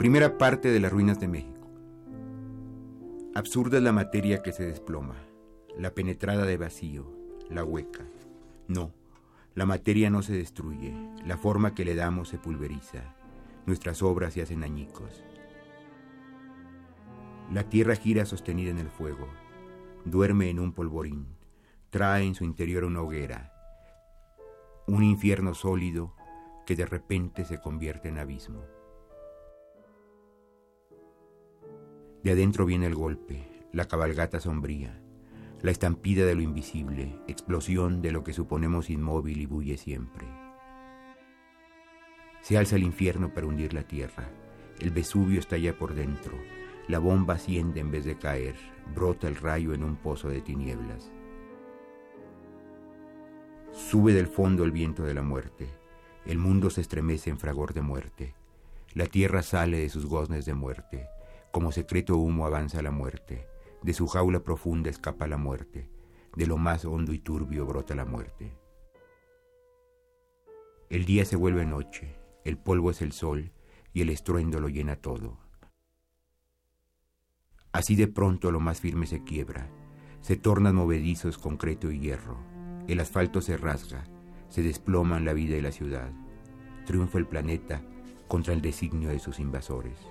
Primera parte de las ruinas de México. Absurda es la materia que se desploma, la penetrada de vacío, la hueca. No, la materia no se destruye, la forma que le damos se pulveriza, nuestras obras se hacen añicos. La tierra gira sostenida en el fuego, duerme en un polvorín, trae en su interior una hoguera, un infierno sólido que de repente se convierte en abismo. De adentro viene el golpe, la cabalgata sombría, la estampida de lo invisible, explosión de lo que suponemos inmóvil y bulle siempre. Se alza el infierno para hundir la tierra, el Vesubio estalla por dentro, la bomba asciende en vez de caer, brota el rayo en un pozo de tinieblas. Sube del fondo el viento de la muerte, el mundo se estremece en fragor de muerte, la tierra sale de sus goznes de muerte, como secreto humo avanza la muerte, de su jaula profunda escapa la muerte, de lo más hondo y turbio brota la muerte. El día se vuelve noche, el polvo es el sol. Y el estruendo lo llena todo. Así de pronto lo más firme se quiebra, se tornan movedizos concreto y hierro, el asfalto se rasga, se desploman la vida y la ciudad, triunfa el planeta contra el designio de sus invasores.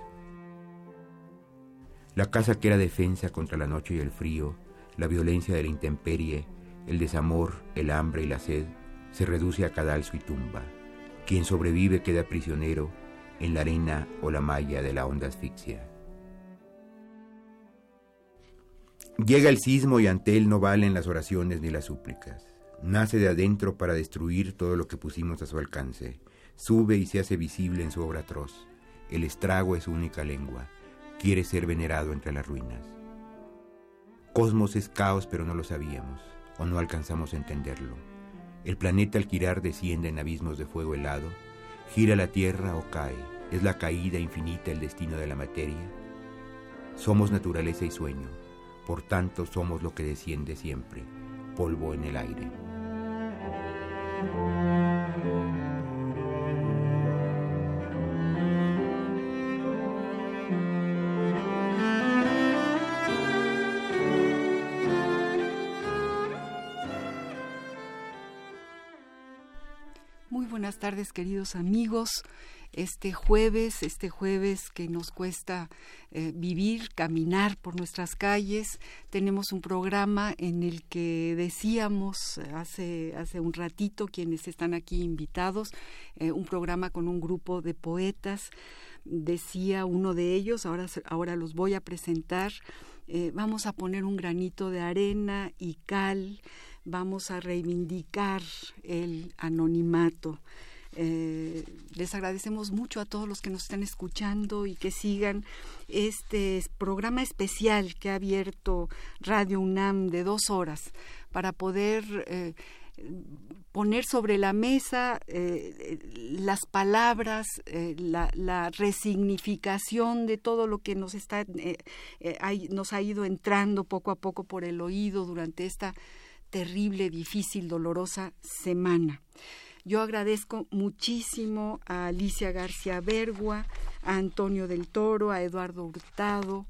La casa que era defensa contra la noche y el frío, la violencia de la intemperie, el desamor, el hambre y la sed, se reduce a cadalso y tumba. Quien sobrevive queda prisionero en la arena o la malla de la honda asfixia. Llega el sismo y ante él no valen las oraciones ni las súplicas. Nace de adentro para destruir todo lo que pusimos a su alcance. Sube y se hace visible en su obra atroz. El estrago es su única lengua quiere ser venerado entre las ruinas. Cosmos es caos, pero no lo sabíamos, o no alcanzamos a entenderlo. El planeta al desciende en abismos de fuego helado, gira la Tierra o cae, es la caída infinita el destino de la materia. Somos naturaleza y sueño, por tanto somos lo que desciende siempre, polvo en el aire. Buenas tardes queridos amigos. Este jueves, este jueves que nos cuesta eh, vivir, caminar por nuestras calles, tenemos un programa en el que decíamos hace, hace un ratito quienes están aquí invitados, eh, un programa con un grupo de poetas. Decía uno de ellos, ahora, ahora los voy a presentar, eh, vamos a poner un granito de arena y cal vamos a reivindicar el anonimato. Eh, les agradecemos mucho a todos los que nos están escuchando y que sigan este programa especial que ha abierto Radio UNAM de dos horas para poder eh, poner sobre la mesa eh, las palabras, la, resignificación de todo lo que nos está nos ha ido entrando poco a poco por el oído durante esta terrible, difícil, dolorosa semana. Yo agradezco muchísimo a Alicia García Bergua, a Antonio del Toro, a Eduardo Hurtado,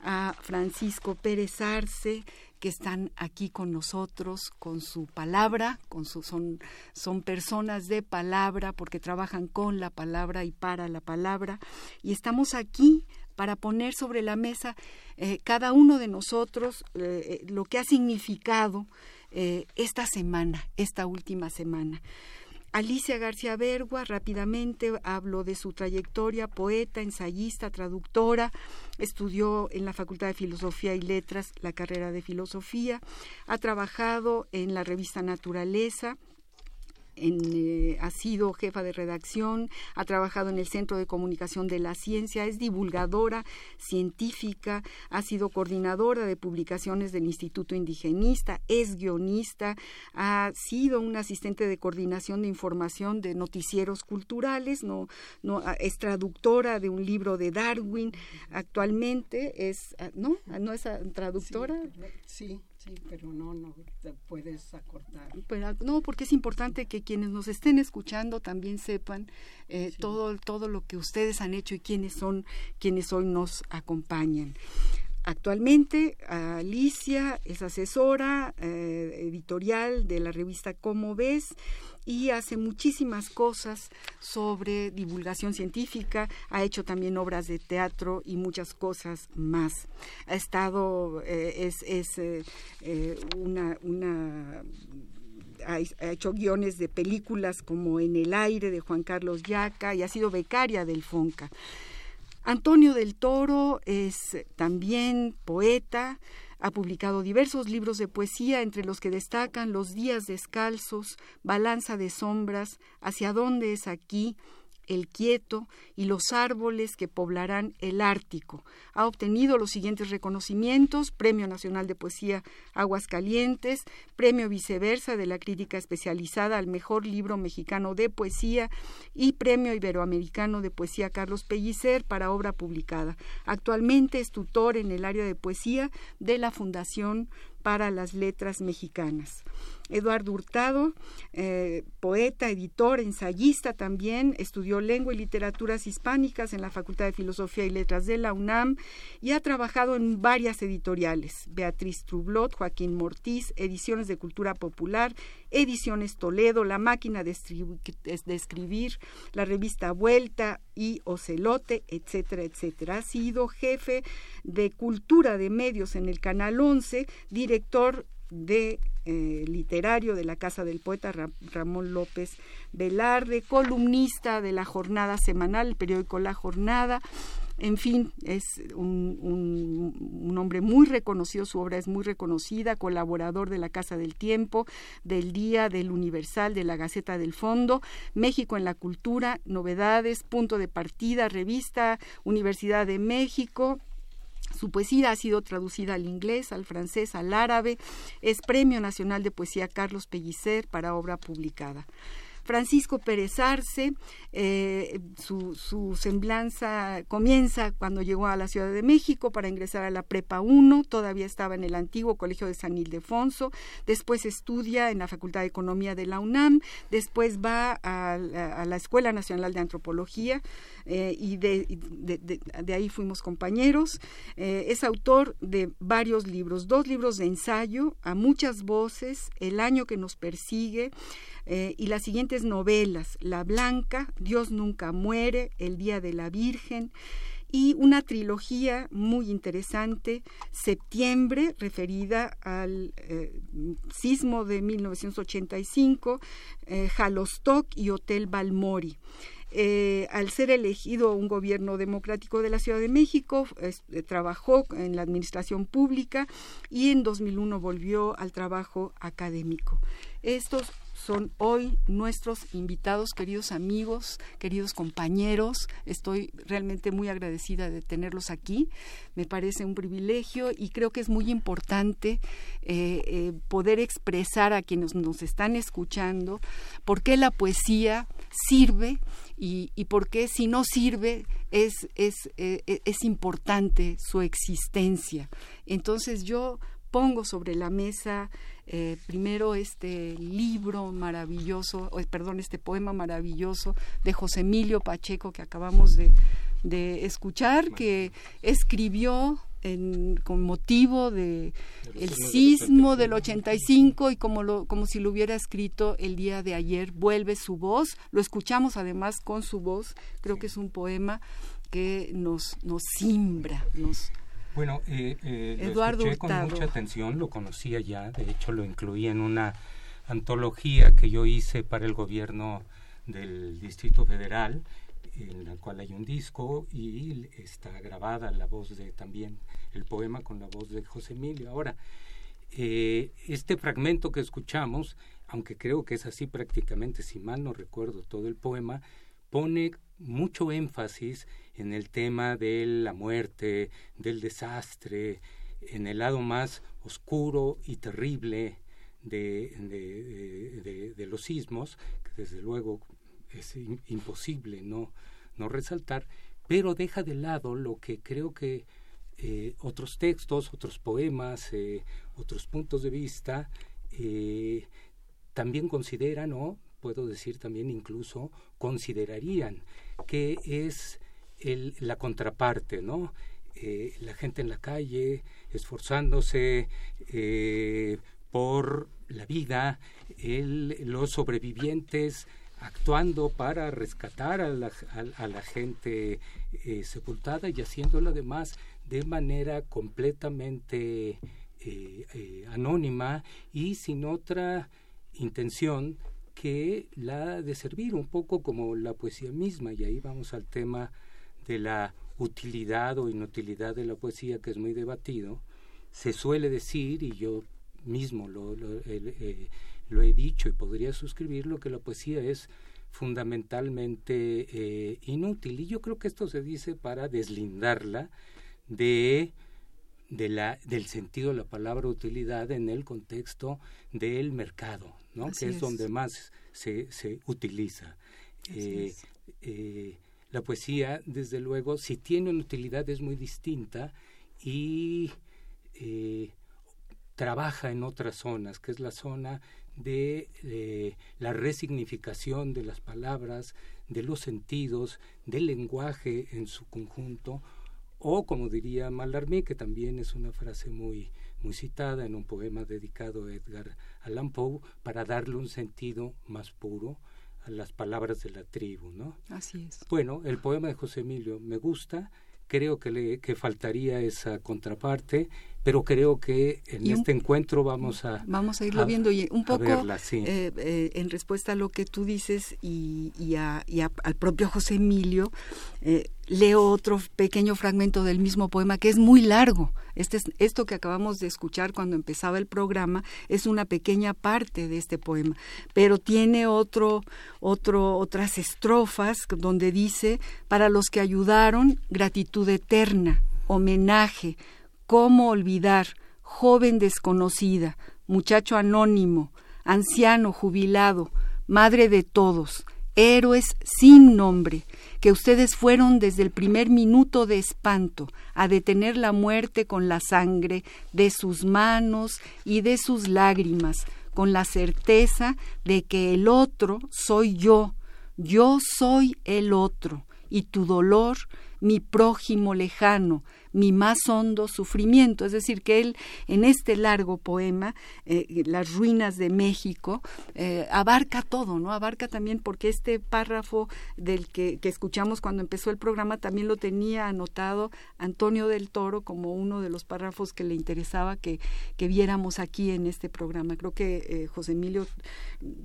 a Francisco Pérez Arce, que están aquí con nosotros con su palabra, con son, son personas de palabra porque trabajan con la palabra y para la palabra. Y estamos aquí para poner sobre la mesa eh, cada uno de nosotros eh, lo que ha significado esta semana, esta última semana. Alicia García Bergua, rápidamente hablo de su trayectoria, poeta, ensayista, traductora, estudió en la Facultad de Filosofía y Letras la carrera de Filosofía, ha trabajado en la revista Naturaleza, eh, ha sido jefa de redacción, ha trabajado en el Centro de Comunicación de la Ciencia, es divulgadora científica, ha sido coordinadora de publicaciones del Instituto Indigenista, es guionista, ha sido una asistente de coordinación de información de noticieros culturales, no, no, es traductora de un libro de Darwin, actualmente es, ah, ¿no? ¿No es traductora? sí. Sí, pero no, no te puedes acortar. no, porque es importante que quienes nos estén escuchando también sepan eh, todo, todo lo que ustedes han hecho y quiénes son quienes hoy nos acompañan. Actualmente Alicia es asesora eh, editorial de la revista Cómo ves y hace muchísimas cosas sobre divulgación científica, ha hecho también obras de teatro y muchas cosas más. Ha estado, eh, es, es eh, eh, una, una ha, hecho guiones de películas como En el aire de Juan Carlos Yaca y ha sido becaria del FONCA. Antonio del Toro es también poeta, ha publicado diversos libros de poesía, entre los que destacan Los días descalzos, Balanza de sombras, Hacia dónde es aquí, el quieto y los árboles que poblarán el Ártico. Ha obtenido los siguientes reconocimientos: Premio Nacional de Poesía Aguascalientes, Premio Viceversa de la Crítica Especializada al Mejor Libro Mexicano de Poesía y Premio Iberoamericano de Poesía Carlos Pellicer para obra publicada. Actualmente es tutor en el área de poesía de la Fundación para las Letras Mexicanas. Eduardo Hurtado, eh, poeta, editor, ensayista también, estudió lengua y literaturas hispánicas en la Facultad de Filosofía y Letras de la UNAM y ha trabajado en varias editoriales, Beatriz Trublot, Joaquín Mortiz, Ediciones de Cultura Popular, Ediciones Toledo, La Máquina de, de Escribir, la revista Vuelta y Ocelote, etcétera, etcétera. Ha sido jefe de Cultura de Medios en el Canal 11, director de eh, literario de la Casa del Poeta Ramón López Velarde, columnista de la jornada semanal, el periódico La Jornada. En fin, es un, un, hombre muy reconocido, su obra es muy reconocida, colaborador de la Casa del Tiempo, del Día, del Universal, de la Gaceta del Fondo, México en la Cultura, Novedades, Punto de Partida, Revista, Universidad de México, su poesía ha sido traducida al inglés, al francés, al árabe. Es Premio Nacional de Poesía Carlos Pellicer para obra publicada. Francisco Pérez Arce, eh, su, semblanza comienza cuando llegó a la Ciudad de México para ingresar a la Prepa 1, todavía estaba en el antiguo Colegio de San Ildefonso, después estudia en la Facultad de Economía de la UNAM, después va a, la Escuela Nacional de Antropología eh, y de, de, ahí fuimos compañeros. Eh, es autor de varios libros, dos libros de ensayo, A muchas voces, El año que nos persigue, eh, y las siguientes novelas, La Blanca, Dios nunca muere, El Día de la Virgen, y una trilogía muy interesante, Septiembre, referida al eh, sismo de 1985, eh, y Hotel Balmori. al ser elegido un gobierno democrático de la Ciudad de México, trabajó en la administración pública y en 2001 volvió al trabajo académico. Estos son hoy nuestros invitados, queridos amigos, queridos compañeros. Estoy realmente muy agradecida de tenerlos aquí. Me parece un privilegio y creo que es muy importante eh, eh, poder expresar a quienes nos están escuchando por qué la poesía sirve y, por qué si no sirve es, es, eh, es importante su existencia. Entonces yo pongo sobre la mesa eh, primero este libro maravilloso, perdón, este poema maravilloso de José Emilio Pacheco que acabamos de, escuchar, que escribió en, con motivo de el sismo del 85 y como lo como si lo hubiera escrito el día de ayer vuelve su voz lo escuchamos además con su voz creo que es un poema que nos, nos simbra, nos... Bueno, eh, eh, Eduardo lo escuché con mucha atención, lo conocía ya, de hecho lo incluí en una antología que yo hice para el gobierno del Distrito Federal, en la cual hay un disco y está grabada la voz de también el poema con la voz de José Emilio. Ahora, eh, este fragmento que escuchamos, aunque creo que es así prácticamente, si mal no recuerdo todo el poema, pone mucho énfasis en el tema de la muerte, del desastre, en el lado más oscuro y terrible de, los sismos, que desde luego es imposible no, no resaltar, pero deja de lado lo que creo que eh, otros textos, otros poemas, eh, otros puntos de vista eh, también consideran, o puedo decir también incluso considerarían que es la contraparte, ¿no? la gente en la calle esforzándose por la vida, los sobrevivientes actuando para rescatar a la, gente eh, sepultada y haciéndolo además de manera completamente eh, eh, anónima y sin otra intención que la de servir un poco como la poesía misma y ahí vamos al tema de la utilidad o inutilidad de la poesía que es muy debatido se suele decir y yo mismo lo, lo, lo he dicho y podría suscribirlo, que la poesía es fundamentalmente eh, inútil. Y yo creo que esto se dice para deslindarla de, de la, del sentido de la palabra utilidad en el contexto del mercado, ¿no? que es, donde más se, se utiliza. Eh, eh, la poesía, desde luego, si tiene una utilidad es muy distinta y trabaja en otras zonas, que es la zona de la resignificación de las palabras, de los sentidos, del lenguaje en su conjunto, o como diría Mallarmé, que también es una frase muy, muy citada en un poema dedicado a Edgar Allan Poe, para darle un sentido más puro a las palabras de la tribu, ¿no? Así es. Bueno, el poema de José Emilio me gusta, creo que le que faltaría esa contraparte pero creo que en este encuentro vamos a vamos a irlo viendo. Y un poco eh, eh, en respuesta a lo que tú dices y, y, a, y al propio José Emilio eh, leo otro pequeño fragmento del mismo poema que es muy largo. Este es, esto que acabamos de escuchar cuando empezaba el programa es una pequeña parte de este poema pero tiene otro otro otras estrofas donde dice para los que ayudaron gratitud eterna homenaje ¿Cómo olvidar, joven desconocida, muchacho anónimo, anciano jubilado, madre de todos, héroes sin nombre, que ustedes fueron desde el primer minuto de espanto a detener la muerte con la sangre de sus manos y de sus lágrimas, con la certeza de que el otro soy yo, yo soy el otro, y tu dolor, mi prójimo lejano, mi más hondo sufrimiento. Es decir, que él en este largo poema, eh, Las ruinas de México, eh, abarca todo, ¿no? Abarca también porque este párrafo del que, que, escuchamos cuando empezó el programa también lo tenía anotado Antonio del Toro como uno de los párrafos que le interesaba que, que viéramos aquí en este programa. Creo que eh, José Emilio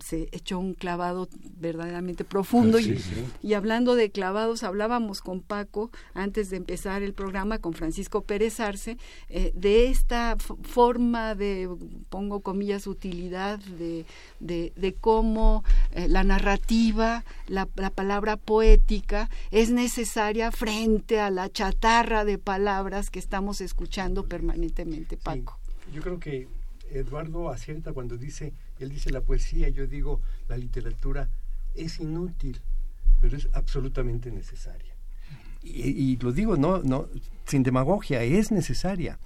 se echó un clavado verdaderamente profundo y, y hablando de clavados, hablábamos con Paco antes de empezar el programa con Francisco Pérez Arce, eh, de esta forma de, pongo comillas, utilidad, de, de, cómo eh, la narrativa, la, palabra poética es necesaria frente a la chatarra de palabras que estamos escuchando permanentemente, Paco. yo creo que Eduardo acierta cuando dice, él dice la poesía, yo digo la literatura es inútil, pero es absolutamente necesaria y, lo digo no, no, sin demagogia, es necesaria.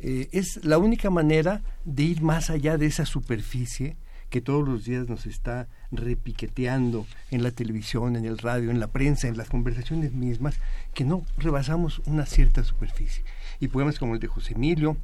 Eh, es la única manera de ir más allá de esa superficie que todos los días nos está repiqueteando en la televisión, en el radio, en la prensa, en las conversaciones mismas, que no rebasamos una cierta superficie. Y poemas como el de José Emilio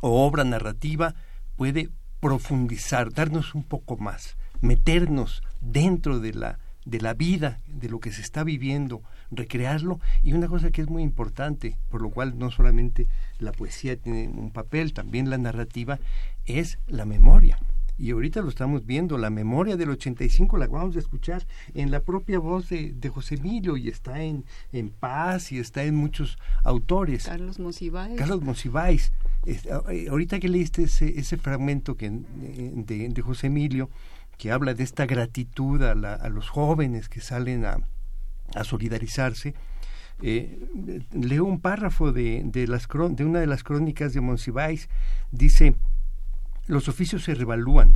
o obra narrativa puede profundizar, darnos un poco más, meternos dentro de la de la vida, de lo que se está viviendo, recrearlo. Y una cosa que es muy importante, por lo cual no solamente la poesía tiene un papel, también la narrativa, es la memoria. Y ahorita lo estamos viendo, la memoria del 85 la vamos a escuchar en la propia voz de, José Emilio y está en, en Paz y está en muchos autores. Carlos Monsiváis. Carlos Monsiváis. Eh, ahorita que leíste ese, ese fragmento que, de, de José Emilio, que habla de esta gratitud a, los jóvenes que salen a, solidarizarse, eh, leo un párrafo de, de, las, de una de las crónicas de Monsiváis, dice, los oficios se revalúan,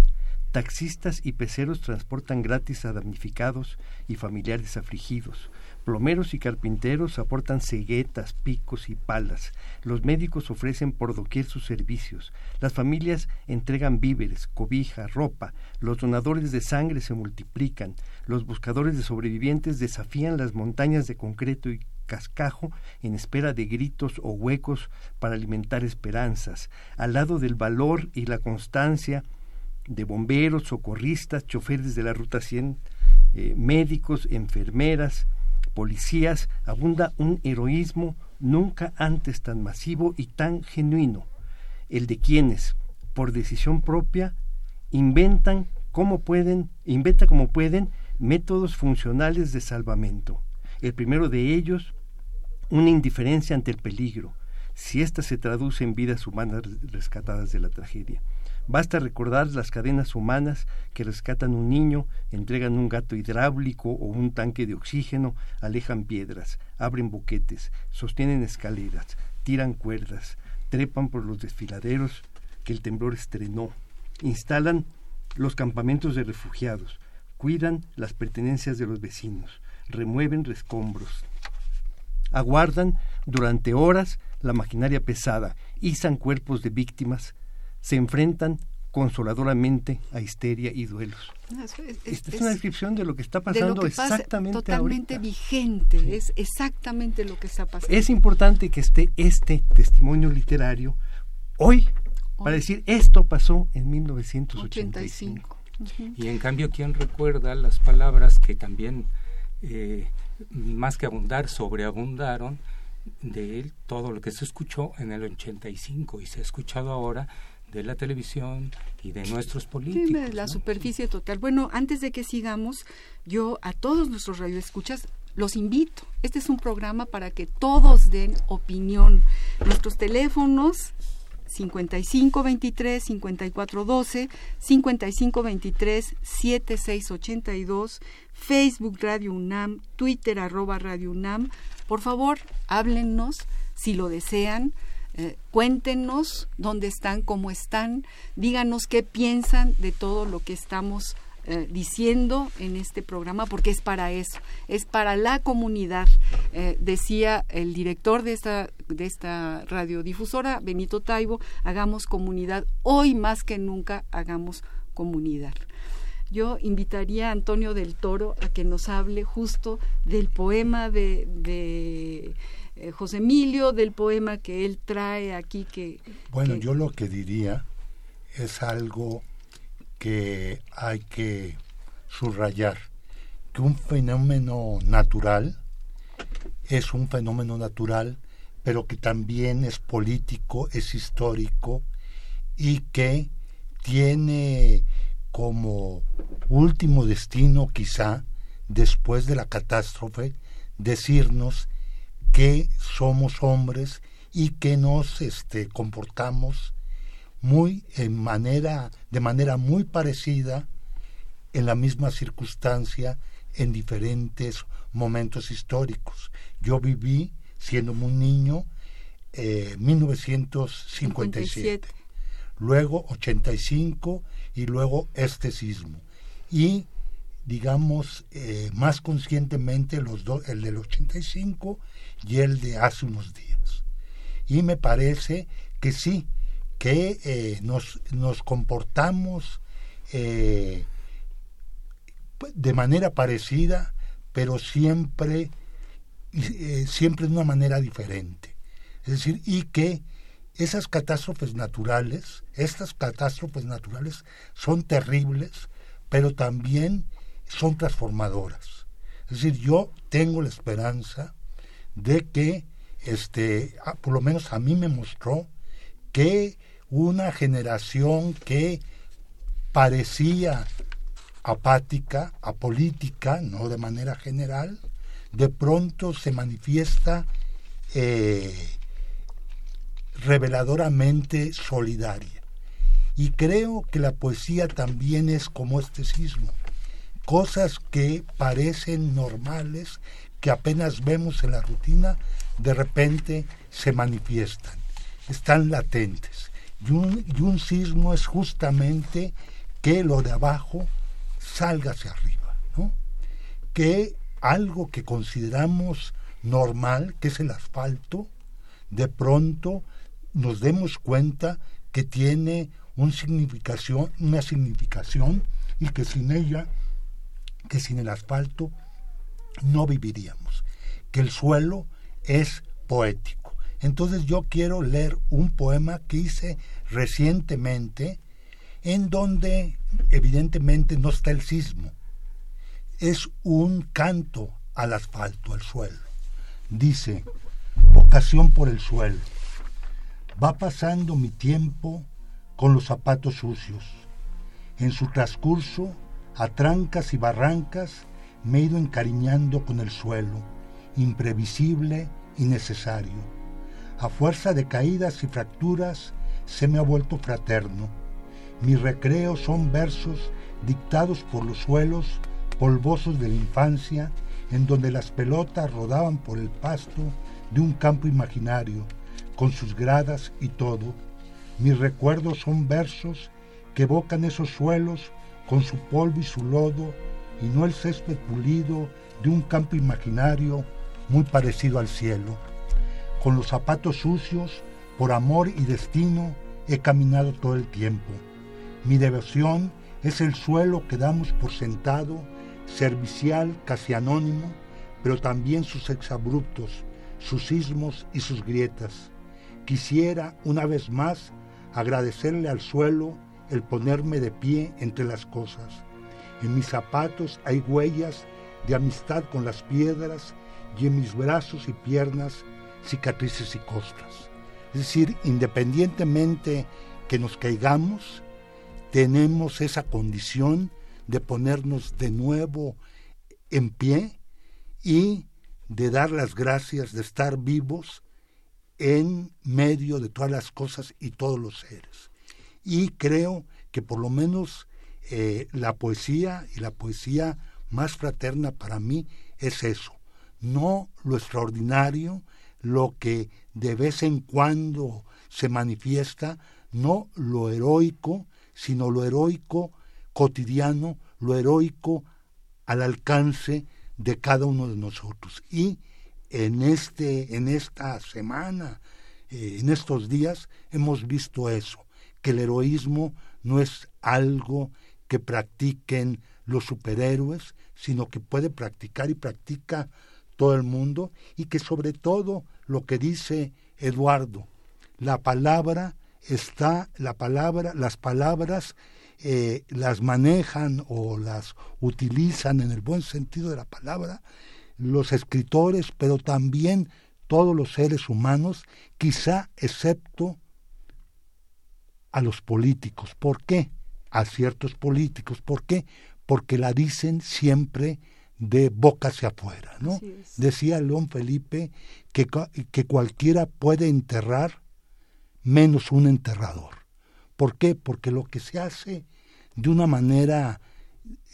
taxistas y peceros transportan gratis a damnificados y familiares afligidos, Plomeros y carpinteros aportan ceguetas, picos y palas. Los médicos ofrecen por doquier sus servicios. Las familias entregan víveres, cobija, ropa. Los donadores de sangre se multiplican. Los buscadores de sobrevivientes desafían las montañas de concreto y cascajo en espera de gritos o huecos para alimentar esperanzas. Al lado del valor y la constancia de bomberos, socorristas, choferes de la Ruta 100, eh, médicos, enfermeras, policías abunda un heroísmo nunca antes tan masivo y tan genuino, el de quienes, por decisión propia, inventan como pueden, inventa como pueden métodos funcionales de salvamento. El primero de ellos, una indiferencia ante el peligro, si ésta se traduce en vidas humanas rescatadas de la tragedia. Basta recordar las cadenas humanas que rescatan un niño, entregan un gato hidráulico o un tanque de oxígeno, alejan piedras, abren boquetes, sostienen escaleras, tiran cuerdas, trepan por los desfiladeros que el temblor estrenó, instalan los campamentos de refugiados, cuidan las pertenencias de los vecinos, remueven rescombros, aguardan durante horas la maquinaria pesada, izan cuerpos de víctimas, se enfrentan consoladoramente a histeria y duelos. Esta es, una descripción de lo que está pasando exactamente totalmente vigente, es exactamente lo que está pasando. Es importante que esté este testimonio literario hoy, para decir esto pasó en 1985. Y en cambio, ¿quién recuerda las palabras que también, eh, más que abundar, sobreabundaron de él, todo lo que se escuchó en el 85 y se ha escuchado ahora de la televisión y de nuestros políticos. de la superficie total. Bueno, antes de que sigamos, yo a todos nuestros radioescuchas los invito. Este es un programa para que todos den opinión. Nuestros teléfonos 5523 5412 5523 7682 Facebook Radio UNAM, Twitter arroba Radio UNAM. Por favor, háblennos si lo desean eh, cuéntenos dónde están, cómo están, díganos qué piensan de todo lo que estamos eh, diciendo en este programa, porque es para eso, es para la comunidad. Eh, decía el director de esta, de esta radiodifusora, Benito Taibo, hagamos comunidad, hoy más que nunca hagamos comunidad yo invitaría a Antonio del Toro a que nos hable justo del poema de, de eh, José Emilio, del poema que él trae aquí. que Bueno, yo lo que diría es algo que hay que subrayar, que un fenómeno natural es un fenómeno natural, pero que también es político, es histórico y que tiene como último destino quizá, después de la catástrofe, decirnos que somos hombres y que nos este, comportamos muy en manera, de manera muy parecida en la misma circunstancia en diferentes momentos históricos. Yo viví, siendo un niño, eh, 1957, luego 85 y luego este sismo. Y digamos, eh, más conscientemente los dos, el del 85 y el de hace unos días. Y me parece que sí, que eh, nos, nos, comportamos eh, de manera parecida, pero siempre, siempre de una manera diferente. Es decir, y que esas catástrofes naturales, estas catástrofes naturales son terribles, pero también son transformadoras. Es decir, yo tengo la esperanza de que, este, por lo menos a mí me mostró que una generación que parecía apática, apolítica, no de manera general, de pronto se manifiesta eh, reveladoramente solidaria. Y creo que la poesía también es como este sismo. Cosas que parecen normales, que apenas vemos en la rutina, de repente se manifiestan, están latentes. Y un, y un sismo es justamente que lo de abajo salga hacia arriba, ¿no? Que algo que consideramos normal, que es el asfalto, de pronto nos demos cuenta que tiene una significación y que sin ella, que sin el asfalto, no viviríamos. Que el suelo es poético. Entonces yo quiero leer un poema que hice recientemente en donde evidentemente no está el sismo. Es un canto al asfalto, al suelo. Dice, vocación por el suelo. Va pasando mi tiempo con los zapatos sucios. En su transcurso, a trancas y barrancas, me he ido encariñando con el suelo, imprevisible y necesario. A fuerza de caídas y fracturas, se me ha vuelto fraterno mis recreos son versos dictados por los suelos polvosos de la infancia, en donde las pelotas rodaban por el pasto de un campo imaginario, con sus gradas y todo. Mis recuerdos son versos que evocan esos suelos con su polvo y su lodo, y no el césped pulido de un campo imaginario muy parecido al cielo. Con los zapatos sucios, por amor y destino, he caminado todo el tiempo mi devoción es el suelo que damos por sentado, servicial, casi anónimo, pero también sus exabruptos, sus sismos y sus grietas. Quisiera, una vez más, agradecerle al suelo el ponerme de pie entre las cosas. En mis zapatos hay huellas de amistad con las piedras y en mis brazos y piernas cicatrices y costras. Es decir, independientemente que nos caigamos, tenemos esa condición de ponernos de nuevo en pie y de dar las gracias de estar vivos en medio de todas las cosas y todos los seres. Y creo que por lo menos eh, la poesía y la poesía más fraterna para mí es eso, no lo extraordinario, lo que de vez en cuando se manifiesta, no lo heroico, sino lo heroico cotidiano, lo heroico al alcance de cada uno de nosotros. Y en, este, en esta semana, eh, en estos días, hemos visto eso, que el heroísmo no es algo que practiquen los superhéroes, sino que puede practicar y practica todo el mundo, y que sobre todo lo que dice Eduardo, la palabra está la palabra, las palabras eh, las manejan o las utilizan en el buen sentido de la palabra los escritores, pero también todos los seres humanos, quizá excepto a los políticos. ¿Por qué? A ciertos políticos. ¿Por qué? Porque la dicen siempre de boca hacia afuera, ¿no? Decía León Felipe que, que cualquiera puede enterrar menos un enterrador. ¿Por qué? Porque lo que se hace de una manera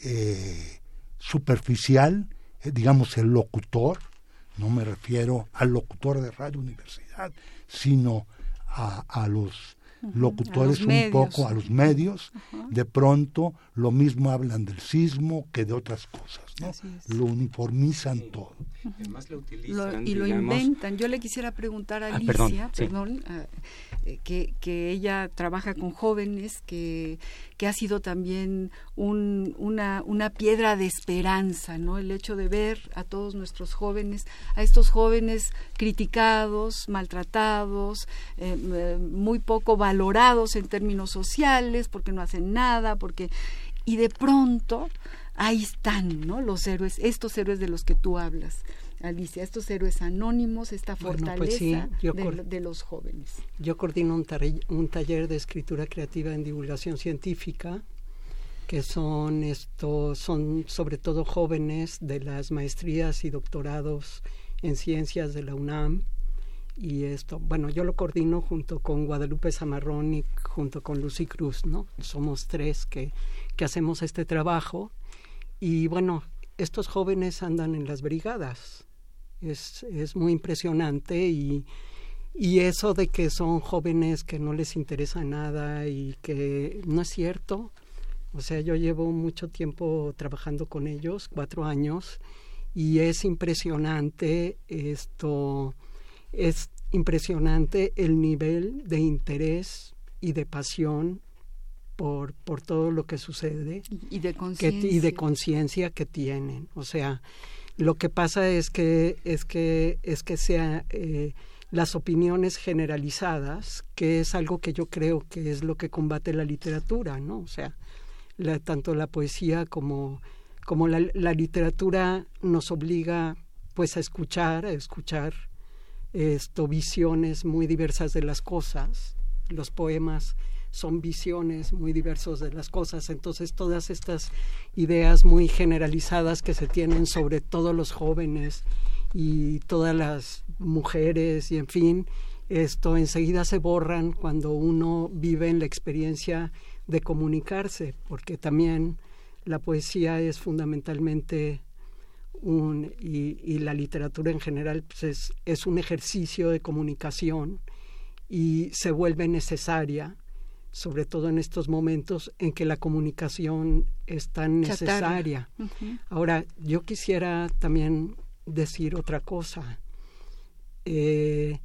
eh, superficial, eh, digamos el locutor, no me refiero al locutor de Radio Universidad, sino a, a los locutores un poco a los medios, de pronto lo mismo hablan del sismo que de otras cosas, ¿no? Lo uniformizan todo. y lo inventan. Yo le quisiera preguntar a ah, Alicia, perdón, eh, que, que, ella trabaja con jóvenes, que, que ha sido también un, una, una piedra de esperanza, ¿no? El hecho de ver a todos nuestros jóvenes, a estos jóvenes criticados, maltratados, eh, eh, muy poco valorados en términos sociales, porque no hacen nada, porque y de pronto ahí están, ¿no? Los héroes, estos héroes de los que tú hablas. Alicia, estos héroes anónimos, esta pues fortaleza de, los jóvenes. Yo coordino un, un, taller de escritura creativa en divulgación científica, que son estos, son sobre todo jóvenes de las maestrías y doctorados en ciencias de la UNAM. Y esto, bueno, yo lo coordino junto con Guadalupe Zamarrón y junto con Lucy Cruz, ¿no? Somos tres que, que hacemos este trabajo. Y bueno, estos jóvenes andan en las brigadas es, es muy impresionante y, y eso de que son jóvenes que no les interesa nada y que no es cierto. O sea, yo llevo mucho tiempo trabajando con ellos, cuatro años, y es impresionante esto, es impresionante el nivel de interés y de pasión por, por todo lo que sucede y de conciencia y de conciencia que tienen. O sea, lo que pasa es que es que es que sea eh, las opiniones generalizadas, que es algo que yo creo que es lo que combate la literatura, ¿no? O sea, tanto la poesía como como la, la, literatura nos obliga pues a escuchar, a escuchar esto visiones muy diversas de las cosas, los poemas son visiones muy diversas de las cosas. Entonces, todas estas ideas muy generalizadas que se tienen sobre todos los jóvenes y todas las mujeres y en fin, esto enseguida se borran cuando uno vive en la experiencia de comunicarse, porque también la poesía es fundamentalmente un, y, la literatura en general pues es, es un ejercicio de comunicación y se vuelve necesaria sobre todo en estos momentos en que la comunicación es tan necesaria. Ahora, yo quisiera también decir otra cosa. Eh,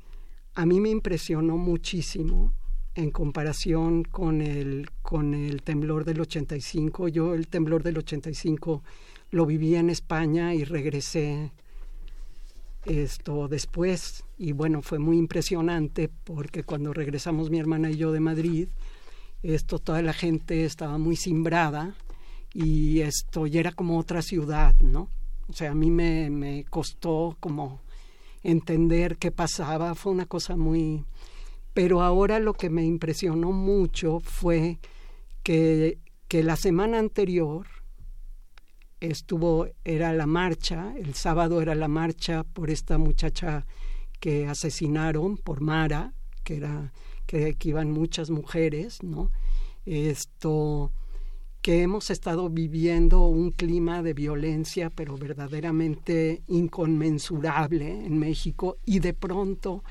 a mí me impresionó muchísimo en comparación con el, con el temblor del 85. Yo el temblor del 85 lo viví en España y regresé esto después y bueno, fue muy impresionante porque cuando regresamos mi hermana y yo de Madrid, esto toda la gente estaba muy simbrada y esto ya era como otra ciudad, ¿no? O sea, a mí me, me costó como entender qué pasaba, fue una cosa muy... Pero ahora lo que me impresionó mucho fue que, que la semana anterior estuvo, era la marcha, el sábado era la marcha por esta muchacha que asesinaron, por Mara, que era que, iban muchas mujeres, ¿no? Esto que hemos estado viviendo un clima de violencia, pero verdaderamente inconmensurable en México, y de pronto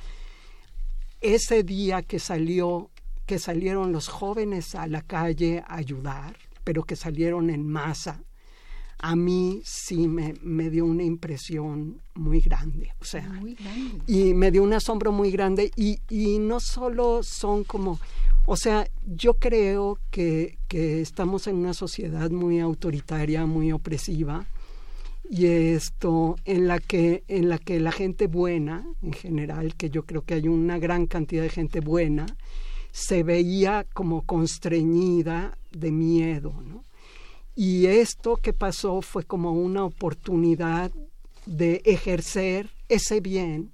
ese día que salió, que salieron los jóvenes a la calle a ayudar, pero que salieron en masa, a mí sí me, me dio una impresión muy grande, o sea, y me dio un asombro muy grande y, y no solo son como, o sea, yo creo que, que estamos en una sociedad muy autoritaria, muy opresiva, y esto en la que en la que la gente buena en general que yo creo que hay una gran cantidad de gente buena se veía como constreñida de miedo ¿no? Y esto que pasó fue como una oportunidad de ejercer ese bien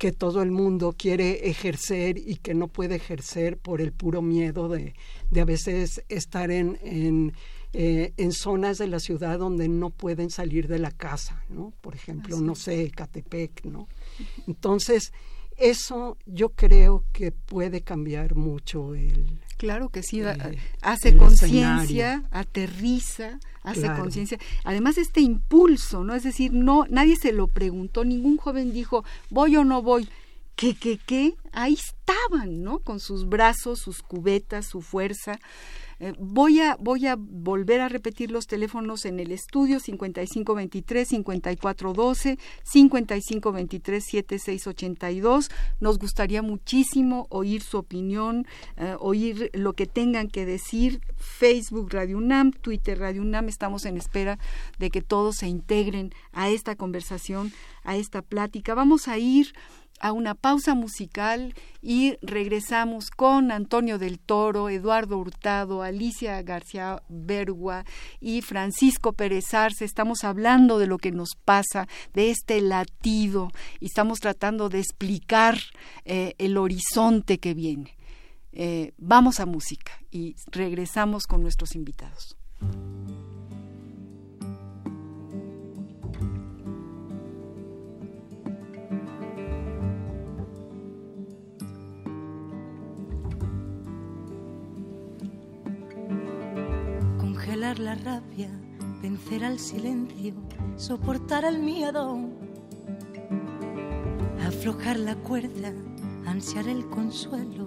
que todo el mundo quiere ejercer y que no puede ejercer por el puro miedo de, de a veces estar en, en, eh, en, zonas de la ciudad donde no pueden salir de la casa, ¿no? Por ejemplo, no sé, Catepec, ¿no? Entonces, eso yo creo que puede cambiar mucho el, Claro que sí, hace conciencia, aterriza, hace conciencia. Además este impulso, ¿no? Es decir, no nadie se lo preguntó, ningún joven dijo, "Voy o no voy." ¿Qué qué qué? Ahí estaban, ¿no? Con sus brazos, sus cubetas, su fuerza. Eh, voy, a, voy a volver a repetir los teléfonos en el estudio 5523-5412, 5523-7682. Nos gustaría muchísimo oír su opinión, eh, oír lo que tengan que decir. Facebook Radio UNAM, Twitter Radio UNAM, estamos en espera de que todos se integren a esta conversación, a esta plática. Vamos a ir a una pausa musical y regresamos con Antonio del Toro, Eduardo Hurtado, Alicia García Bergua y Francisco Pérez Arce. Estamos hablando de lo que nos pasa, de este latido y estamos tratando de explicar eh, el horizonte que viene. Eh, vamos a música y regresamos con nuestros invitados. La rabia, vencer al silencio, soportar el miedo, aflojar la cuerda, ansiar el consuelo,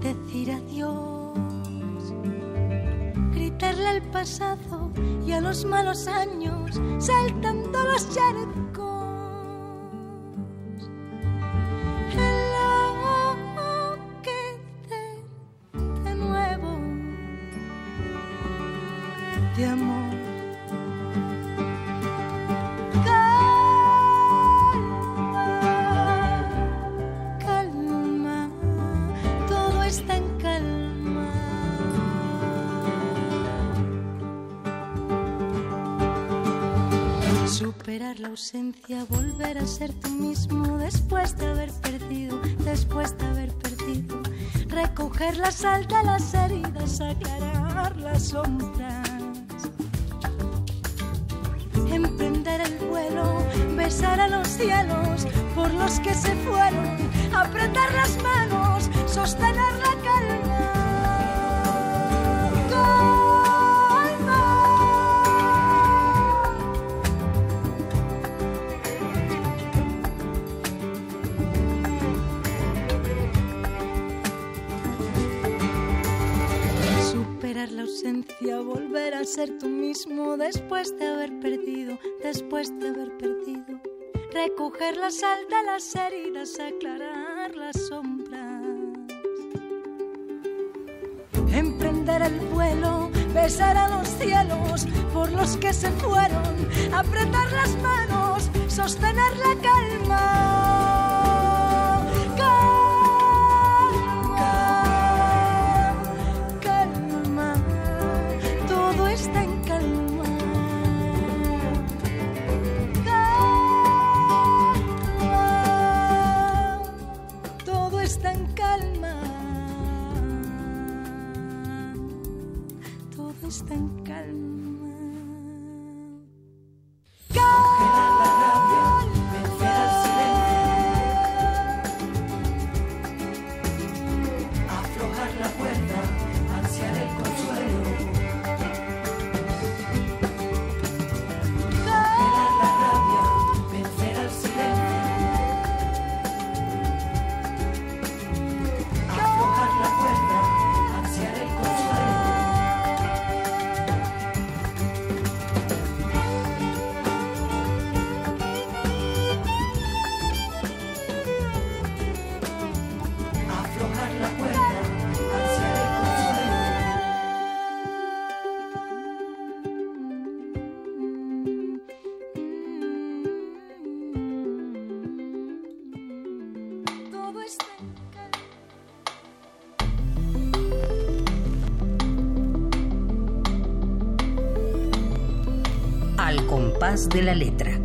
decir adiós, gritarle al pasado y a los malos años, saltando los charcos ausencia, volver a ser tú mismo después de haber perdido, después de haber perdido. Recoger la sal de las heridas, aclarar las sombras. Emprender el vuelo, besar a los cielos por los que se fueron, apretar las manos, sostener la calma. la volver a ser tú mismo después de haber perdido, después de haber perdido. Recoger la sal de las heridas, aclarar las sombras. Emprender el vuelo, besar a los cielos por los que se fueron, apretar las manos, sostener la calma. thing de la letra.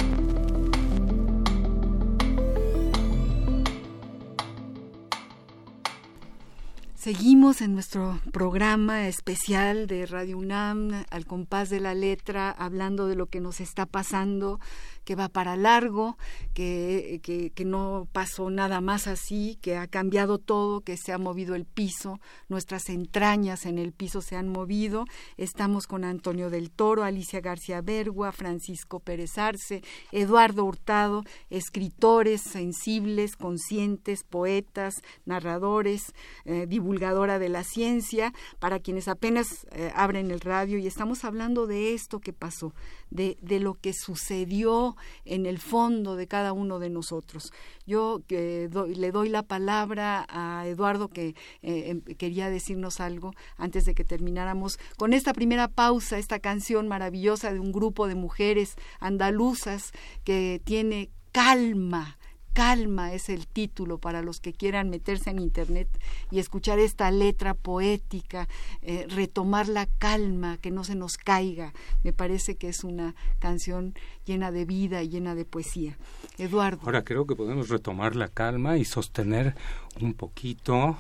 Seguimos en nuestro programa especial de Radio UNAM al compás de la letra, hablando de lo que nos está pasando que va para largo, que, que, no pasó nada más así, que ha cambiado todo, que se ha movido el piso, nuestras entrañas en el piso se han movido. Estamos con Antonio del Toro, Alicia García Bergua, Francisco Pérez Arce, Eduardo Hurtado, escritores sensibles, conscientes, poetas, narradores, eh, divulgadora de la ciencia, para quienes apenas eh, abren el radio y estamos hablando de esto que pasó, de, de lo que sucedió en el fondo de cada uno de nosotros. Yo le doy la palabra a Eduardo que eh, em, quería decirnos algo antes de que termináramos con esta primera pausa, esta canción maravillosa de un grupo de mujeres andaluzas que tiene calma, calma es el título para los que quieran meterse en internet y escuchar esta letra poética, eh, retomar la calma, que no se nos caiga. Me parece que es una canción llena de vida llena de poesía. Eduardo. Ahora creo que podemos retomar la calma y sostener un poquito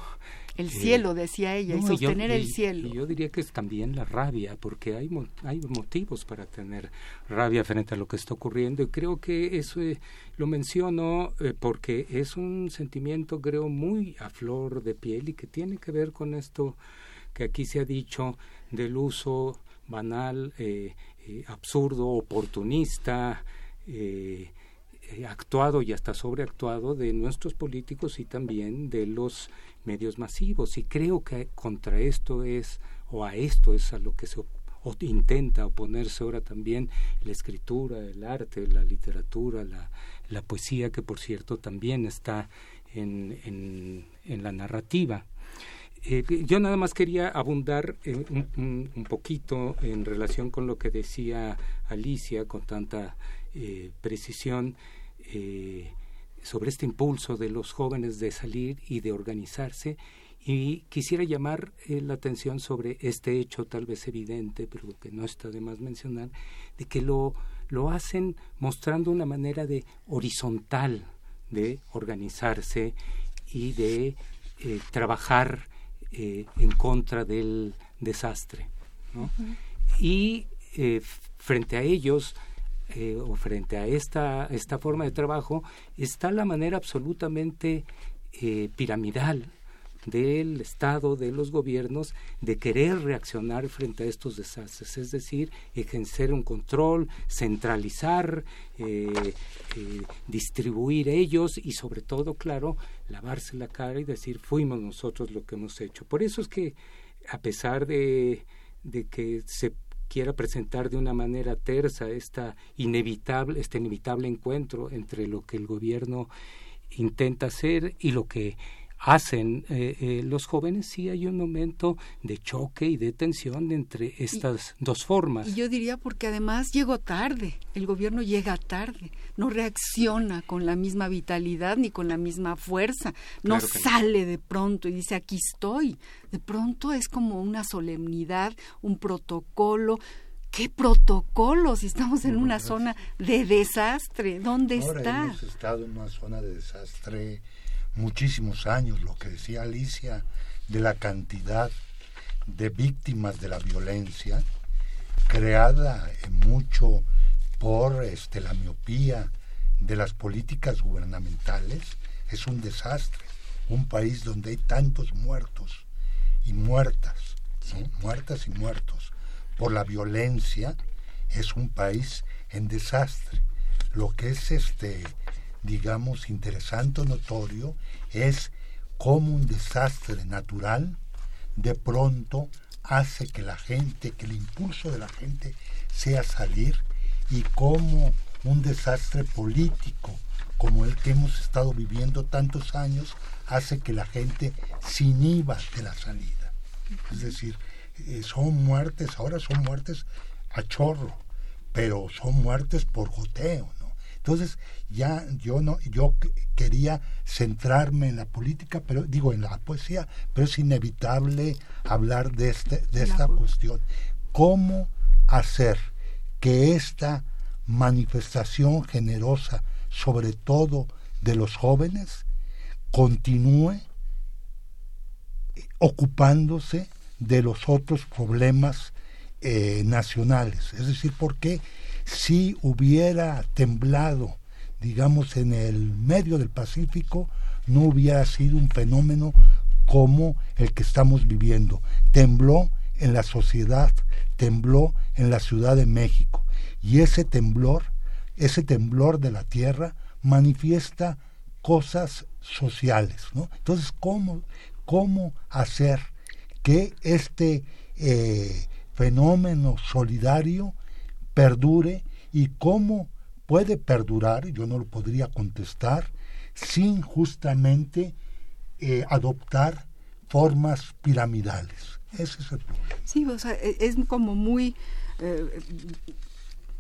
el cielo, decía ella, y sostener el cielo. Y yo diría que es también la rabia, porque hay, hay motivos para tener rabia frente a lo que está ocurriendo, y creo que eso eh, lo menciono eh, porque es un sentimiento, creo, muy a flor de piel y que tiene que ver con esto que aquí se ha dicho del uso banal, eh, absurdo, oportunista, actuado y hasta sobreactuado de nuestros políticos y también de los medios masivos. Y creo que contra esto es, o a esto es a lo que se intenta oponerse ahora también la escritura, el arte, la literatura, la, poesía, que por cierto también está en, en, la narrativa. Eh, yo nada más quería abundar un, un, poquito en relación con lo que decía Alicia con tanta eh, precisión. Eh, sobre este impulso de los jóvenes de salir y de organizarse y quisiera llamar eh, la atención sobre este hecho tal vez evidente, pero que no está de más mencionar, de que lo, lo hacen mostrando una manera de horizontal de organizarse y de eh, trabajar eh, en contra del desastre. Y frente a ellos eh, o frente a esta, esta forma de trabajo está la manera absolutamente eh, piramidal del Estado, de los gobiernos, de querer reaccionar frente a estos desastres, es decir, ejercer un control, centralizar, eh, distribuir ellos y sobre todo, claro, lavarse la cara y decir, fuimos nosotros lo que hemos hecho. Por eso es que, a pesar de, de que se quiera presentar de una manera tersa esta inevitable, este inevitable encuentro entre lo que el gobierno intenta hacer y lo que hacen eh, eh, los jóvenes, sí hay un momento de choque y de tensión entre estas dos formas. Y yo diría porque además llegó tarde, el gobierno llega tarde, no reacciona con la misma vitalidad ni con la misma fuerza, no sale de pronto y dice aquí estoy. De pronto es como una solemnidad, un protocolo. ¿Qué protocolo si estamos en una zona de desastre? ¿Dónde Ahora está? Hemos estado en una zona de desastre muchísimos años, lo que decía Alicia, de la cantidad de víctimas de la violencia, creada mucho por este, la miopía de las políticas gubernamentales, es un desastre. Un país donde hay tantos muertos y muertas, muertas y muertos por la violencia, es un país en desastre. Lo que es este digamos, interesante o notorio es cómo un desastre natural de pronto hace que la gente, que el impulso de la gente sea salir y cómo un desastre político como el que hemos estado viviendo tantos años hace que la gente se inhiba de la salida. Es decir, eh, son muertes, ahora son muertes a chorro, pero son muertes por goteo. Entonces, ya yo no, yo quería centrarme en la política, pero digo en la poesía, pero es inevitable hablar de este, de esta cuestión. ¿Cómo hacer que esta manifestación generosa, sobre todo de los jóvenes, continúe ocupándose de los otros problemas eh, nacionales? Es decir, ¿por qué si hubiera temblado, digamos, en el medio del Pacífico, no hubiera sido un fenómeno como el que estamos viviendo. Tembló en la sociedad, tembló en la Ciudad de México. Y ese temblor, ese temblor de la tierra, manifiesta cosas sociales. ¿no? Entonces, ¿cómo, cómo hacer que este eh, fenómeno solidario perdure y cómo puede perdurar, yo no lo podría contestar, sin justamente eh, adoptar formas piramidales. Ese es el problema. Sí, o sea, e, es como muy... Eh,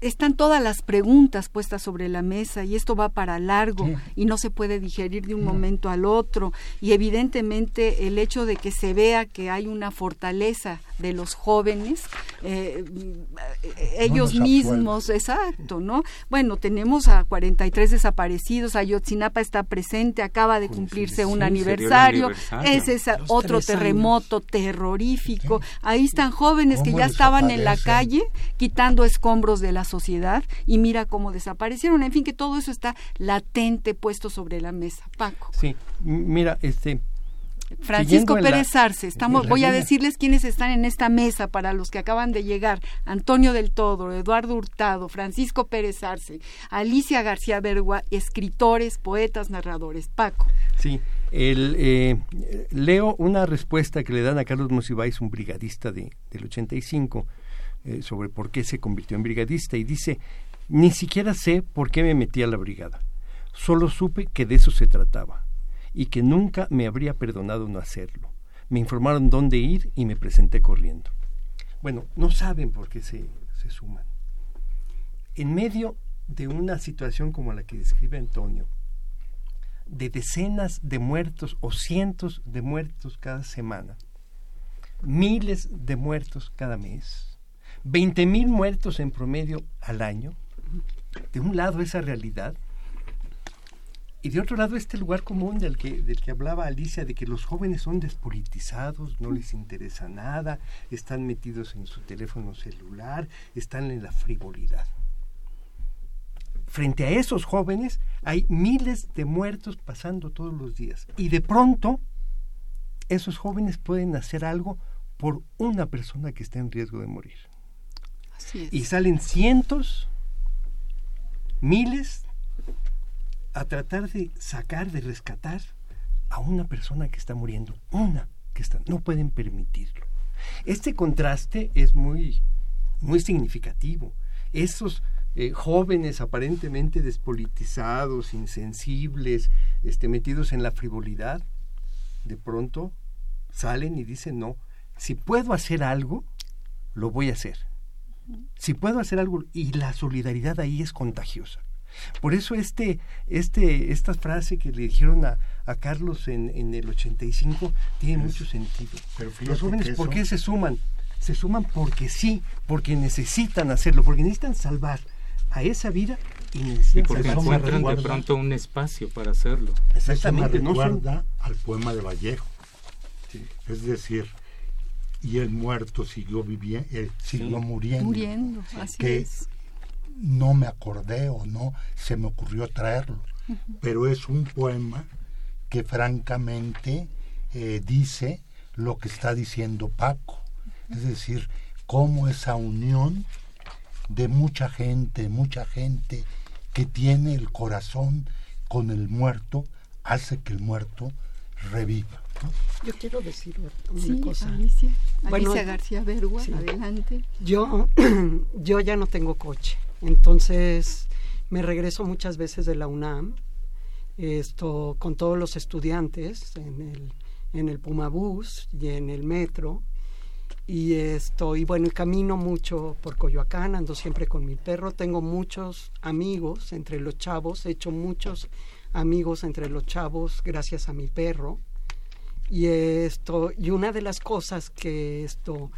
están todas las preguntas puestas sobre la mesa y esto va para largo y no se puede digerir de un momento al otro. Y evidentemente el hecho de que se vea que hay una fortaleza de los jóvenes eh, ellos mismos exacto no bueno tenemos a 43 desaparecidos Ayotzinapa está presente acaba de cumplirse un aniversario ese es otro terremoto terrorífico. Ahí están jóvenes que ya estaban en la calle quitando escombros de las sociedad y mira cómo desaparecieron. En fin, que todo eso está latente puesto sobre la mesa. Paco. Sí, mira, este... Francisco Pérez Arce, estamos, voy a decirles quiénes están en esta mesa para los que acaban de llegar. Antonio del Todo, Eduardo Hurtado, Francisco Pérez Arce, Alicia García Bergua, escritores, poetas, narradores. Paco. Sí, el, eh, leo una respuesta que le dan a Carlos Monsiváis, un brigadista de, del 85, eh, sobre por qué se convirtió en brigadista y dice, ni siquiera sé por qué me metí a la brigada, solo supe que de eso se trataba y que nunca me habría perdonado no hacerlo. Me informaron dónde ir y me presenté corriendo. Bueno, no saben por qué se, se suman. En medio de una situación como la que describe Antonio, de decenas de muertos o cientos de muertos cada semana, miles de muertos cada mes, 20 mil muertos en promedio al año. De un lado esa realidad y de otro lado este lugar común del que, del que hablaba Alicia, de que los jóvenes son despolitizados, no les interesa nada, están metidos en su teléfono celular, están en la frivolidad. Frente a esos jóvenes hay miles de muertos pasando todos los días. Y de pronto esos jóvenes pueden hacer algo por una persona que está en riesgo de morir. Y salen cientos, miles, a tratar de sacar, de rescatar a una persona que está muriendo. Una que está, no pueden permitirlo. Este contraste es muy, muy significativo. Esos eh, jóvenes aparentemente despolitizados, insensibles, este, metidos en la frivolidad, de pronto salen y dicen, no, si puedo hacer algo, lo voy a hacer si puedo hacer algo, y la solidaridad ahí es contagiosa. Por eso este, este, esta frase que le dijeron a, a Carlos en, en, el 85 tiene mucho sentido. Pero Los jóvenes, ¿por qué se suman? Se suman porque sí, porque necesitan hacerlo, porque necesitan salvar a esa vida y necesitan porque encuentran de pronto un espacio para hacerlo. Exactamente. Eso me recuerda al poema de Vallejo. Es decir, y el muerto siguió viviendo, eh, siguió muriendo. Muriendo, así que no me acordé o no se me ocurrió traerlo, pero es un poema que francamente eh, dice lo que está diciendo Paco, es decir, cómo esa unión de mucha gente, mucha gente que tiene el corazón con el muerto, hace que el muerto reviva. Yo quiero decir una cosa. Alicia, Alicia García Bergua, adelante. Yo, yo ya no tengo coche, entonces me regreso muchas veces de la UNAM, esto con todos los estudiantes en el, en el Pumabús y en el metro. Y esto, y bueno, y camino mucho por Coyoacán, ando siempre con mi perro, tengo muchos amigos entre los chavos, he hecho muchos amigos entre los chavos gracias a mi perro y esto, y una de las cosas que esto,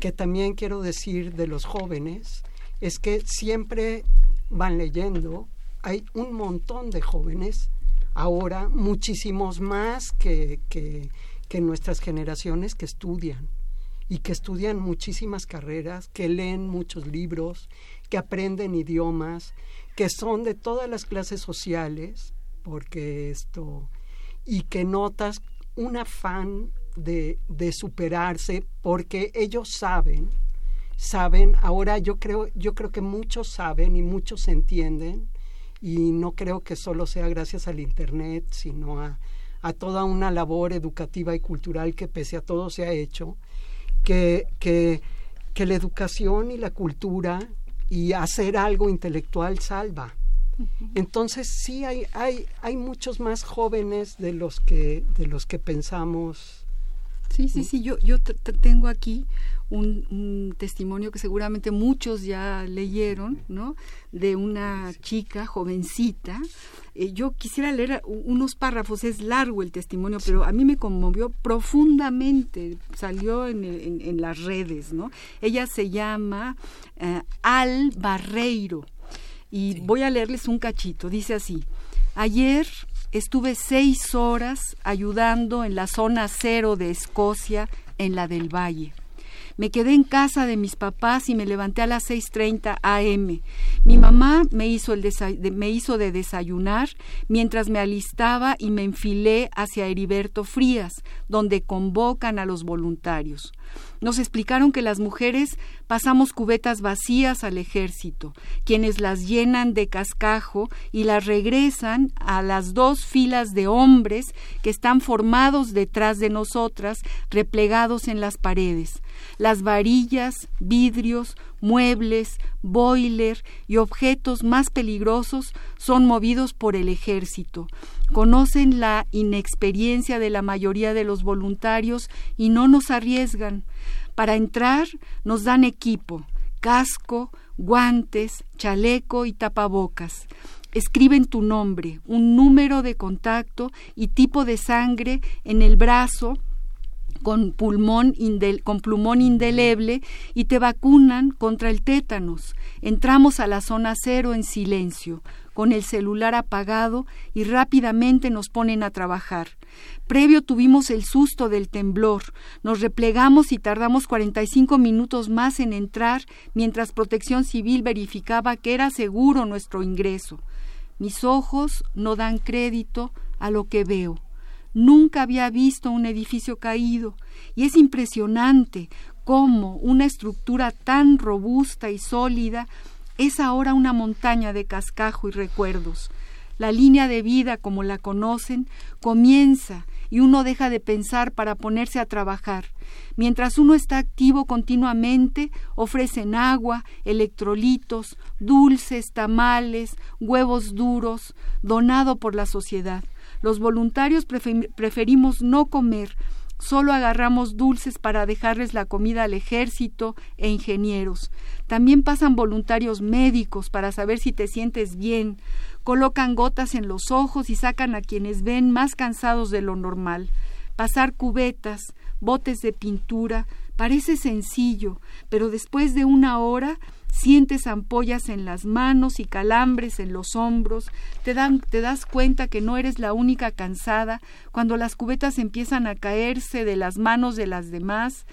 que también quiero decir de los jóvenes, es que siempre van leyendo, hay un montón de jóvenes, ahora muchísimos más que, que, que nuestras generaciones que estudian y que estudian muchísimas carreras, que leen muchos libros, que aprenden idiomas, que son de todas las clases sociales, porque esto, y que notas un afán de, de superarse porque ellos saben, saben, ahora yo creo, yo creo que muchos saben y muchos entienden y no creo que solo sea gracias al Internet, sino a, a toda una labor educativa y cultural que pese a todo se ha hecho, que, que, que la educación y la cultura y hacer algo intelectual salva entonces sí hay, hay, hay muchos más jóvenes de los que, de los que pensamos. Sí, sí, sí, yo, yo tengo aquí un, testimonio que seguramente muchos ya leyeron, ¿no? De una chica jovencita. Eh, yo quisiera leer unos párrafos, es largo el testimonio, pero a mí me conmovió profundamente, salió en, las redes, ¿no? Ella se llama eh, Al Barreiro y voy a leerles un cachito, dice así, ayer estuve seis horas ayudando en la zona cero de Escocia, en la del Valle. Me quedé en casa de mis papás y me levanté a las 6.30 am. Mi mamá me hizo, el me hizo de desayunar mientras me alistaba y me enfilé hacia Heriberto Frías, donde convocan a los voluntarios. Nos explicaron que las mujeres pasamos cubetas vacías al ejército, quienes las llenan de cascajo y las regresan a las dos filas de hombres que están formados detrás de nosotras, replegados en las paredes. Las varillas, vidrios, muebles, boiler y objetos más peligrosos son movidos por el ejército. Conocen la inexperiencia de la mayoría de los voluntarios y no nos arriesgan. Para entrar nos dan equipo, casco, guantes, chaleco y tapabocas. Escriben tu nombre, un número de contacto y tipo de sangre en el brazo con, pulmón con plumón indeleble y te vacunan contra el tétanos. Entramos a la zona cero en silencio, con el celular apagado y rápidamente nos ponen a trabajar. Previo tuvimos el susto del temblor. Nos replegamos y tardamos 45 minutos más en entrar mientras Protección Civil verificaba que era seguro nuestro ingreso. Mis ojos no dan crédito a lo que veo. Nunca había visto un edificio caído y es impresionante cómo una estructura tan robusta y sólida es ahora una montaña de cascajo y recuerdos. La línea de vida, como la conocen, comienza y uno deja de pensar para ponerse a trabajar. Mientras uno está activo continuamente, ofrecen agua, electrolitos, dulces, tamales, huevos duros, donado por la sociedad. Los voluntarios preferimos no comer, solo agarramos dulces para dejarles la comida al ejército e ingenieros. También pasan voluntarios médicos para saber si te sientes bien, colocan gotas en los ojos y sacan a quienes ven más cansados de lo normal. Pasar cubetas, botes de pintura, parece sencillo, pero después de una hora sientes ampollas en las manos y calambres en los hombros, te, dan, te das cuenta que no eres la única cansada cuando las cubetas empiezan a caerse de las manos de las demás,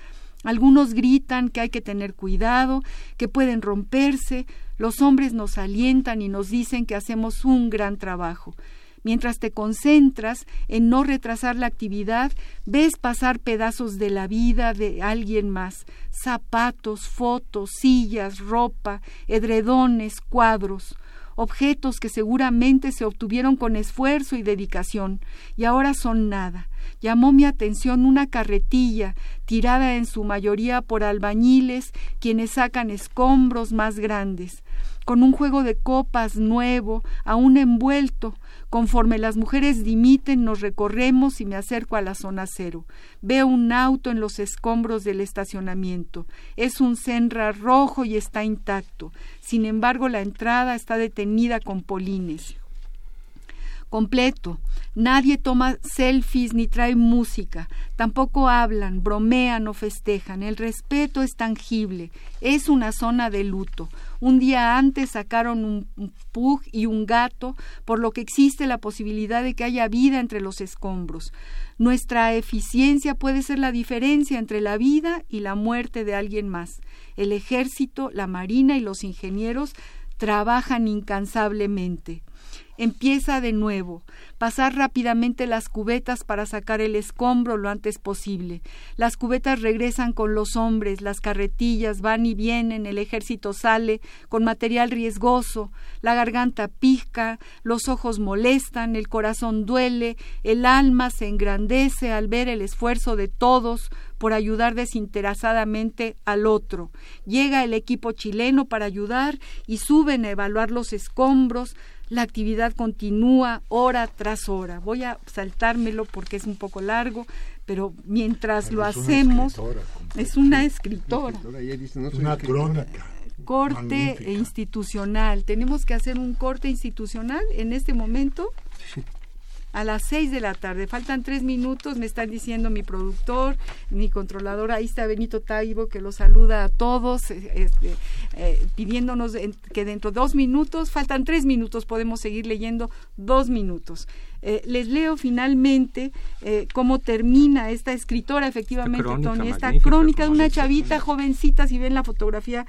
algunos gritan que hay que tener cuidado, que pueden romperse, los hombres nos alientan y nos dicen que hacemos un gran trabajo. Mientras te concentras en no retrasar la actividad, ves pasar pedazos de la vida de alguien más, zapatos, fotos, sillas, ropa, edredones, cuadros. Objetos que seguramente se obtuvieron con esfuerzo y dedicación, y ahora son nada. Llamó mi atención una carretilla, tirada en su mayoría por albañiles, quienes sacan escombros más grandes, con un juego de copas nuevo, aún envuelto, Conforme las mujeres dimiten, nos recorremos y me acerco a la zona cero. Veo un auto en los escombros del estacionamiento. Es un Senra rojo y está intacto. Sin embargo, la entrada está detenida con polines completo. Nadie toma selfies ni trae música, tampoco hablan, bromean o festejan. El respeto es tangible, es una zona de luto. Un día antes sacaron un pug y un gato, por lo que existe la posibilidad de que haya vida entre los escombros. Nuestra eficiencia puede ser la diferencia entre la vida y la muerte de alguien más. El ejército, la marina y los ingenieros trabajan incansablemente. Empieza de nuevo, pasar rápidamente las cubetas para sacar el escombro lo antes posible. Las cubetas regresan con los hombres, las carretillas van y vienen, el ejército sale con material riesgoso, la garganta pica, los ojos molestan, el corazón duele, el alma se engrandece al ver el esfuerzo de todos por ayudar desinteresadamente al otro. Llega el equipo chileno para ayudar y suben a evaluar los escombros, La actividad continúa hora tras hora. Voy a saltármelo porque es un poco largo, pero mientras lo hacemos, es una escritora. Una crónica. Corte institucional. Tenemos que hacer un corte institucional en este momento a las seis de la tarde. Faltan tres minutos, me están diciendo mi productor, mi controlador, ahí está Benito Taibo, que los saluda a todos, eh, este, eh, pidiéndonos que dentro de dos minutos, faltan tres minutos, podemos seguir leyendo dos minutos. Eh, les leo finalmente cómo termina esta escritora, efectivamente, Tony, esta crónica de una chavita jovencita, si ven la fotografía,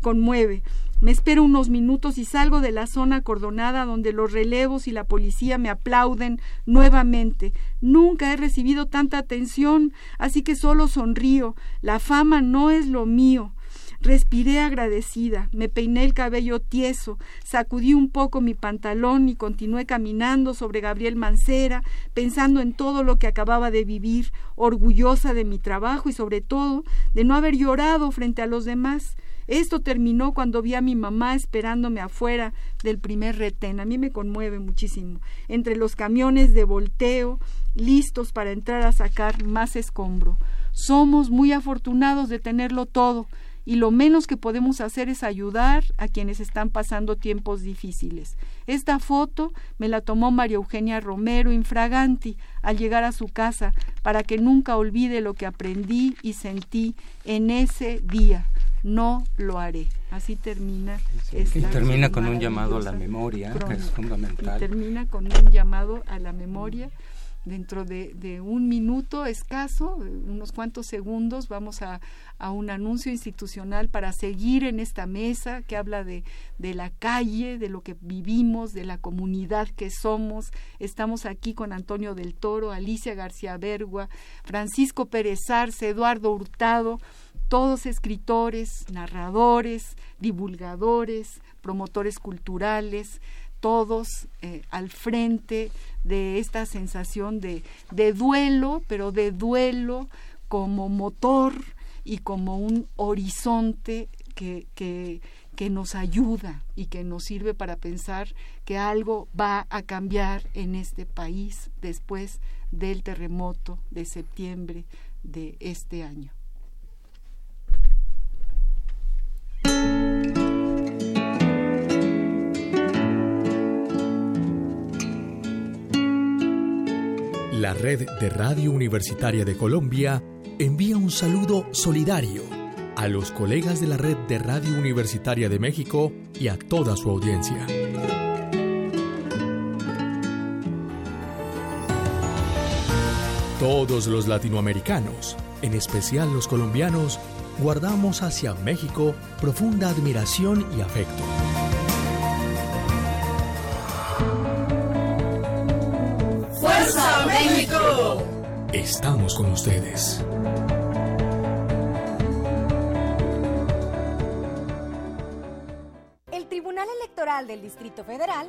conmueve. Me espero unos minutos y salgo de la zona acordonada donde los relevos y la policía me aplauden nuevamente. Nunca he recibido tanta atención, así que solo sonrío. La fama no es lo mío. Respiré agradecida, me peiné el cabello tieso, sacudí un poco mi pantalón y continué caminando sobre Gabriel Mancera, pensando en todo lo que acababa de vivir, orgullosa de mi trabajo y sobre todo de no haber llorado frente a los demás. Esto terminó cuando vi a mi mamá esperándome afuera del primer retén. A mí me conmueve muchísimo. Entre los camiones de volteo, listos para entrar a sacar más escombro. Somos muy afortunados de tenerlo todo y lo menos que podemos hacer es ayudar a quienes están pasando tiempos difíciles. Esta foto me la tomó María Eugenia Romero infraganti al llegar a su casa para que nunca olvide lo que aprendí y sentí en ese día no lo haré. Así termina. y termina con un llamado a la memoria, que es fundamental. Y termina con un llamado a la memoria. Dentro de, un minuto escaso, unos cuantos segundos, vamos a, a, un anuncio institucional para seguir en esta mesa que habla de, de la calle, de lo que vivimos, de la comunidad que somos. Estamos aquí con Antonio del Toro, Alicia García Bergua, Francisco Pérez Arce, Eduardo Hurtado, todos escritores, narradores, divulgadores, promotores culturales, todos eh, al frente de esta sensación de, de, duelo, pero de duelo como motor y como un horizonte que, que, que nos ayuda y que nos sirve para pensar que algo va a cambiar en este país después del terremoto de septiembre de este año. La red de Radio Universitaria de Colombia envía un saludo solidario a los colegas de la red de Radio Universitaria de México y a toda su audiencia. Todos los latinoamericanos, en especial los colombianos, guardamos hacia México profunda admiración y afecto. Estamos con ustedes. El Tribunal Electoral del Distrito Federal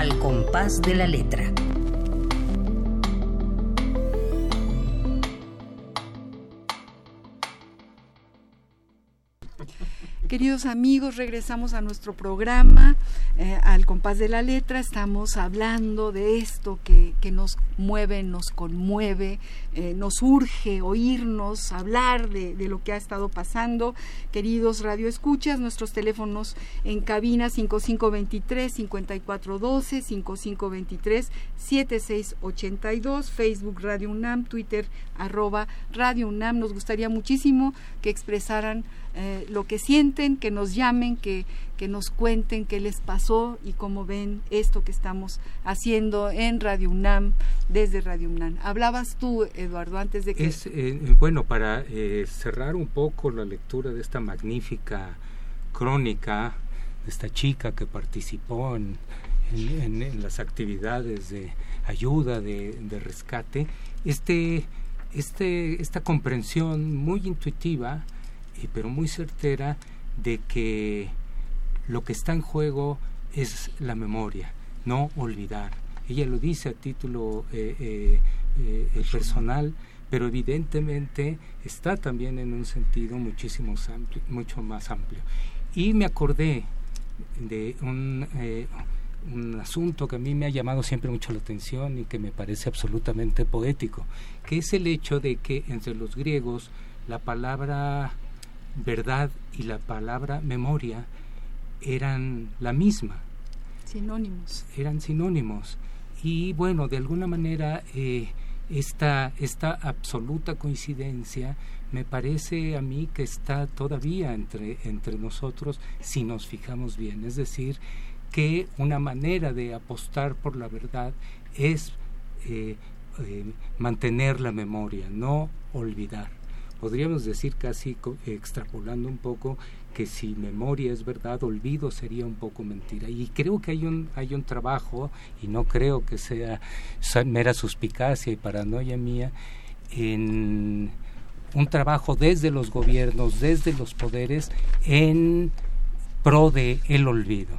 al compás de la letra. Queridos amigos, regresamos a nuestro programa, eh, al compás de la letra. Estamos hablando de esto que, nos mueve, nos conmueve, eh, nos urge oírnos, hablar de, lo que ha estado pasando. Queridos radioescuchas, nuestros teléfonos en cabina 5523-5412, 5523-7682, Facebook Radio UNAM, Twitter arroba Radio UNAM. Nos gustaría muchísimo que expresaran eh, lo que sienten, que nos llamen, que, que nos cuenten qué les pasó y cómo ven esto que estamos haciendo en Radio UNAM, desde Radio UNAM. Hablabas tú, Eduardo, antes de que... Es, eh, bueno, para eh, cerrar un poco la lectura de esta magnífica crónica, de esta chica que participó en, en, las actividades de ayuda, de, de rescate, este, este, esta comprensión muy intuitiva, pero muy certera de que lo que está en juego es la memoria, no olvidar. Ella lo dice a título eh, eh, eh, personal, pero evidentemente está también en un sentido muchísimo mucho más amplio. Y me acordé de un, un asunto que a mí me ha llamado siempre mucho la atención y que me parece absolutamente poético, que es el hecho de que entre los griegos la palabra verdad y la palabra memoria eran la misma. Sinónimos. Eran sinónimos. Y bueno, de alguna manera eh, esta, esta absoluta coincidencia me parece a mí que está todavía entre, entre nosotros si nos fijamos bien. Es decir, que una manera de apostar por la verdad es eh, eh, mantener la memoria, no olvidar podríamos decir casi extrapolando un poco que si memoria es verdad, olvido sería un poco mentira. Y creo que hay un, hay un trabajo, y no creo que sea mera suspicacia y paranoia mía, en un trabajo desde los gobiernos, desde los poderes, en pro de el olvido.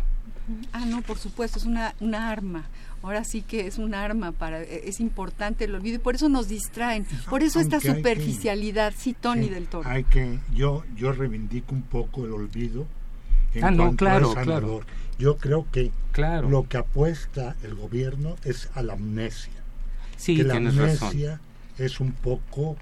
Ah, no, por supuesto, es una, una arma ahora sí que es un arma para e, es importante el olvido y por eso nos distraen. Por eso esta superficialidad sí Tony del Toro. hay que yo yo reivindico un poco el olvido en ah, no, claro, claro. yo creo que claro. lo que apuesta el gobierno es a la amnesia. Sí, que la amnesia es un poco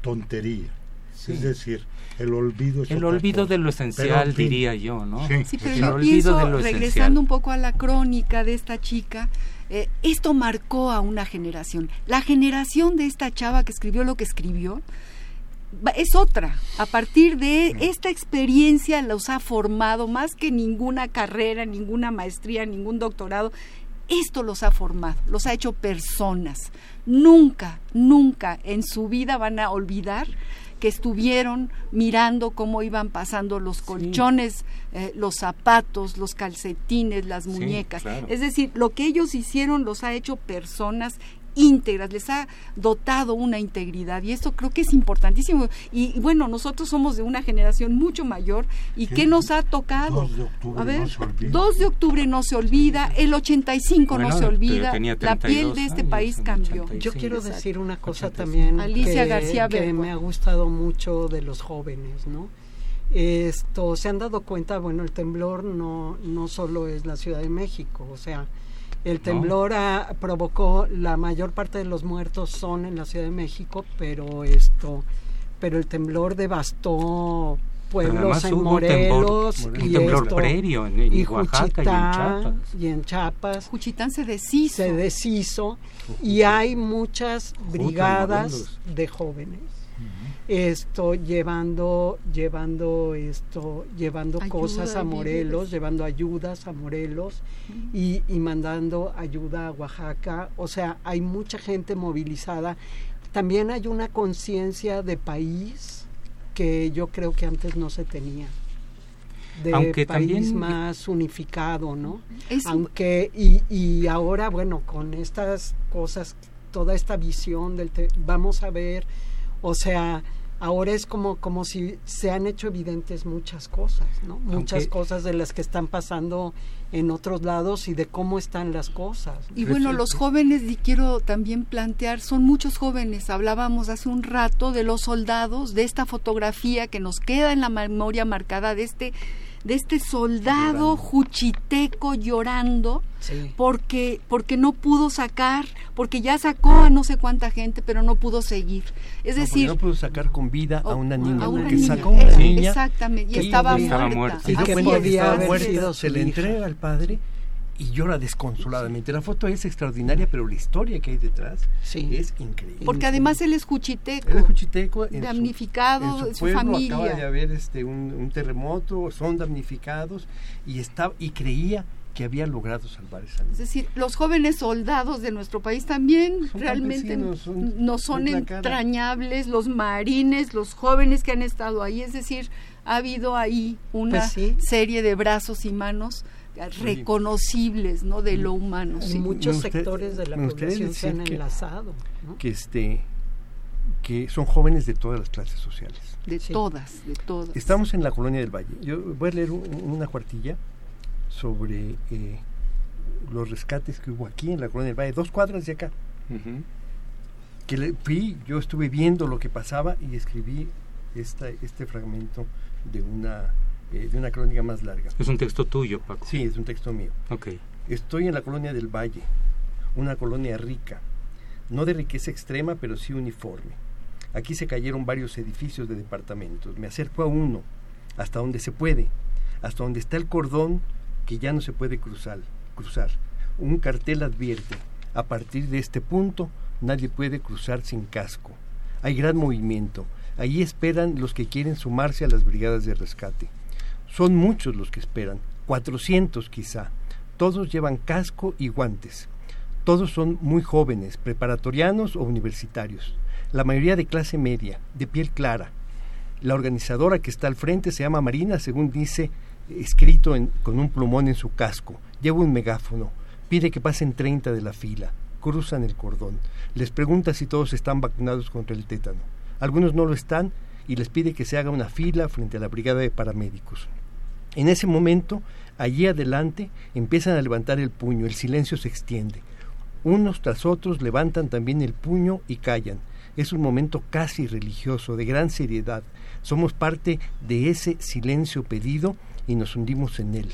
tontería es decir, el olvido El olvido de lo esencial, diría yo, ¿no? Sí, pero yo pienso, regresando un poco a la crónica de esta chica, eh, esto marcó a una generación. La generación de esta chava que escribió lo que escribió es otra. A partir de esta experiencia los ha formado más que ninguna carrera, ninguna maestría, ningún doctorado. Esto los ha formado, los ha hecho personas. Nunca, nunca en su vida van a olvidar que estuvieron mirando cómo iban pasando los colchones, eh, los zapatos, los calcetines, las muñecas. Es decir, lo que ellos hicieron los ha hecho personas íntegras, les ha dotado una integridad y esto creo que es importantísimo. Y, bueno, nosotros somos de una generación mucho mayor y ¿qué nos ha tocado? 2 de octubre A ver, no se olvida. 2 de octubre no se olvida, el 85 no se olvida, la piel de este país cambió. Yo quiero decir una cosa también Alicia García que me ha gustado mucho de los jóvenes, ¿no? Esto, se han dado cuenta, bueno, el temblor no, no solo es la Ciudad de México, o sea, el temblor provocó la mayor parte de los muertos son en la Ciudad de México, pero esto, pero el temblor devastó pueblos en Morelos y temblor previo en, y Oaxaca y en Chiapas. Juchitán se deshizo. Se deshizo y hay muchas brigadas de jóvenes esto llevando llevando esto llevando cosas a Morelos llevando ayudas a Morelos y, y, mandando ayuda a Oaxaca. O sea hay mucha gente movilizada. También hay una conciencia de país que yo creo que antes no se tenía. De Aunque país también... más unificado no aunque y, y ahora bueno con estas cosas toda esta visión del vamos a ver o sea ahora es como, como si se han hecho evidentes muchas cosas, ¿no? Muchas cosas de las que están pasando en otros lados y de cómo están las cosas. Y bueno, los jóvenes, y quiero también plantear, son muchos jóvenes. Hablábamos hace un rato de los soldados, de esta fotografía que nos queda en la memoria marcada de este de este soldado juchiteco llorando porque porque no pudo sacar, porque ya sacó a no sé cuánta gente, pero no pudo seguir. Es decir, no pudo sacar con vida a una niña, a porque sacó una niña exactamente, y estaba, muerta. Y que se le entrega al padre y llora desconsoladamente. La foto es extraordinaria, pero la historia que hay detrás es increíble. Porque además él es cuchiteco. Él es cuchiteco. damnificado, su, su, familia. Acaba de haber este, un, terremoto, son damnificados y, está, y creía que había logrado salvar esa Es decir, los jóvenes soldados de nuestro país también realmente no son entrañables, los marines, los jóvenes que han estado ahí, es decir, ha habido ahí una pues serie de brazos y manos reconocibles ¿no? de lo humano. Sí. Muchos sectores de la población se han enlazado. Que, este, que son jóvenes de todas las clases sociales. De todas, de todas. Estamos en la colonia del Valle. Yo voy a leer una cuartilla sobre eh, los rescates que hubo aquí en la colonia del Valle, dos cuadras de acá. Que le, fui, yo estuve viendo lo que pasaba y escribí esta, este fragmento de una eh, de una crónica más larga. ¿Es un texto tuyo, Paco? Sí, es un texto mío. Ok. Estoy en la colonia del Valle, una colonia rica, no de riqueza extrema, pero sí uniforme. Aquí se cayeron varios edificios de departamentos. Me acerco a uno, hasta donde se puede, hasta donde está el cordón que ya no se puede cruzar. cruzar. Un cartel advierte, a partir de este punto nadie puede cruzar sin casco. Hay gran movimiento. Allí esperan los que quieren sumarse a las brigadas de rescate. Son muchos los que esperan, 400 quizá. Todos llevan casco y guantes. Todos son muy jóvenes, preparatorianos o universitarios. La mayoría de clase media, de piel clara. La organizadora que está al frente se llama Marina, según dice, escrito con un plumón en su casco. Lleva un megáfono. Pide que pasen 30 de la fila. Cruzan el cordón. Les pregunta si todos están vacunados contra el tétano. Algunos no lo están y les pide que se haga una fila frente a la brigada de paramédicos. En ese momento, allí adelante, empiezan a levantar el puño, el silencio se extiende. Unos tras otros levantan también el puño y callan. Es un momento casi religioso, de gran seriedad. Somos parte de ese silencio pedido y nos hundimos en él.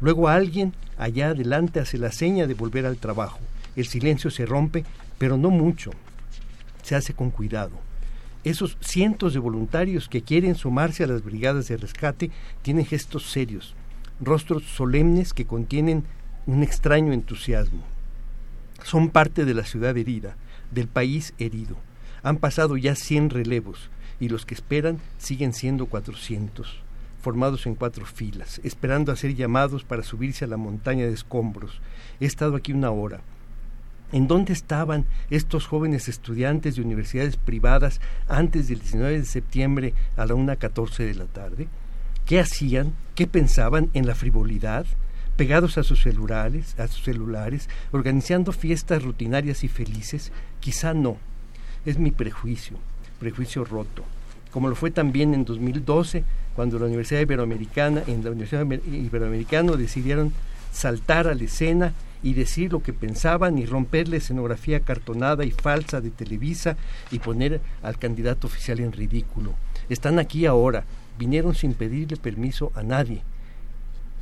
Luego alguien allá adelante hace la seña de volver al trabajo. El silencio se rompe, pero no mucho. Se hace con cuidado esos cientos de voluntarios que quieren sumarse a las brigadas de rescate tienen gestos serios, rostros solemnes que contienen un extraño entusiasmo. Son parte de la ciudad herida, del país herido. Han pasado ya 100 relevos y los que esperan siguen siendo 400, formados en cuatro filas, esperando a ser llamados para subirse a la montaña de escombros. He estado aquí una hora ¿En dónde estaban estos jóvenes estudiantes de universidades privadas antes del 19 de septiembre a la 1.14 de la tarde? ¿Qué hacían? ¿Qué pensaban en la frivolidad? Pegados a sus celulares, a sus celulares, organizando fiestas rutinarias y felices, quizá no. Es mi prejuicio, prejuicio roto. Como lo fue también en 2012, cuando la Universidad Iberoamericana, en la Universidad Iberoamericana decidieron saltar a la escena y decir lo que pensaban y romper la escenografía cartonada y falsa de Televisa y poner al candidato oficial en ridículo. Están aquí ahora, vinieron sin pedirle permiso a nadie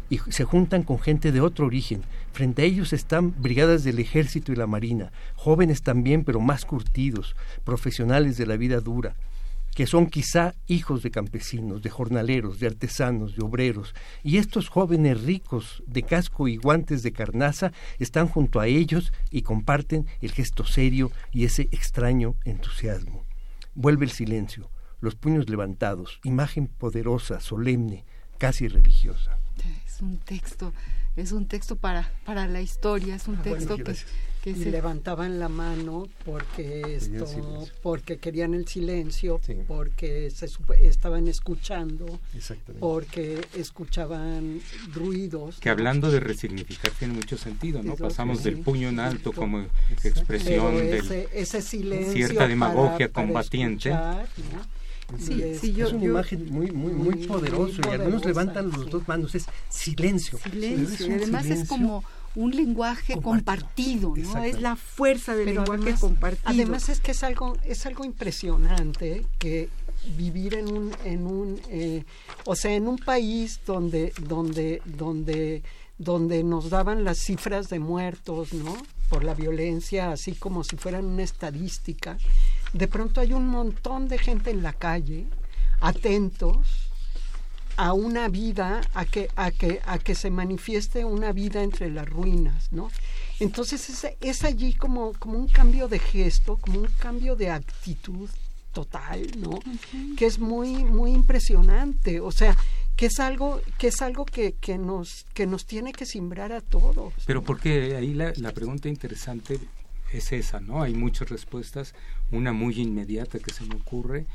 y se juntan con gente de otro origen. Frente a ellos están brigadas del ejército y la marina, jóvenes también pero más curtidos, profesionales de la vida dura que son quizá hijos de campesinos, de jornaleros, de artesanos, de obreros, y estos jóvenes ricos de casco y guantes de carnaza están junto a ellos y comparten el gesto serio y ese extraño entusiasmo. Vuelve el silencio, los puños levantados, imagen poderosa, solemne, casi religiosa. Es un texto, es un texto para, para la historia, es un ah, texto que y levantaban la mano porque esto porque querían el silencio porque se estaban escuchando porque escuchaban ruidos. Que hablando de resignificar tiene mucho sentido no pasamos del puño en alto como expresión de ese, silencio cierta demagogia combatiente Sí, es, es una imagen muy, muy, muy, poderosa y algunos levantan los dos manos, es silencio. Silencio, y además es como un lenguaje compartido, ¿no? Es la fuerza del lenguaje compartido. Además es que es algo, es algo impresionante que vivir en un, en un eh, o sea, en un país donde, donde, donde, donde nos daban las cifras de muertos, ¿no? Por la violencia, así como si fueran una estadística. De pronto hay un montón de gente en la calle, atentos, a una vida, a que, a que, a que se manifieste una vida entre las ruinas, ¿no? Entonces es, es allí como, como un cambio de gesto, como un cambio de actitud total, ¿no? Que es muy, muy impresionante. O sea, que es algo, que es algo que, que nos, que nos tiene que simbrar a todos. Pero porque ahí la, la pregunta interesante es esa, ¿no? Hay muchas respuestas. Una muy inmediata que se me ocurre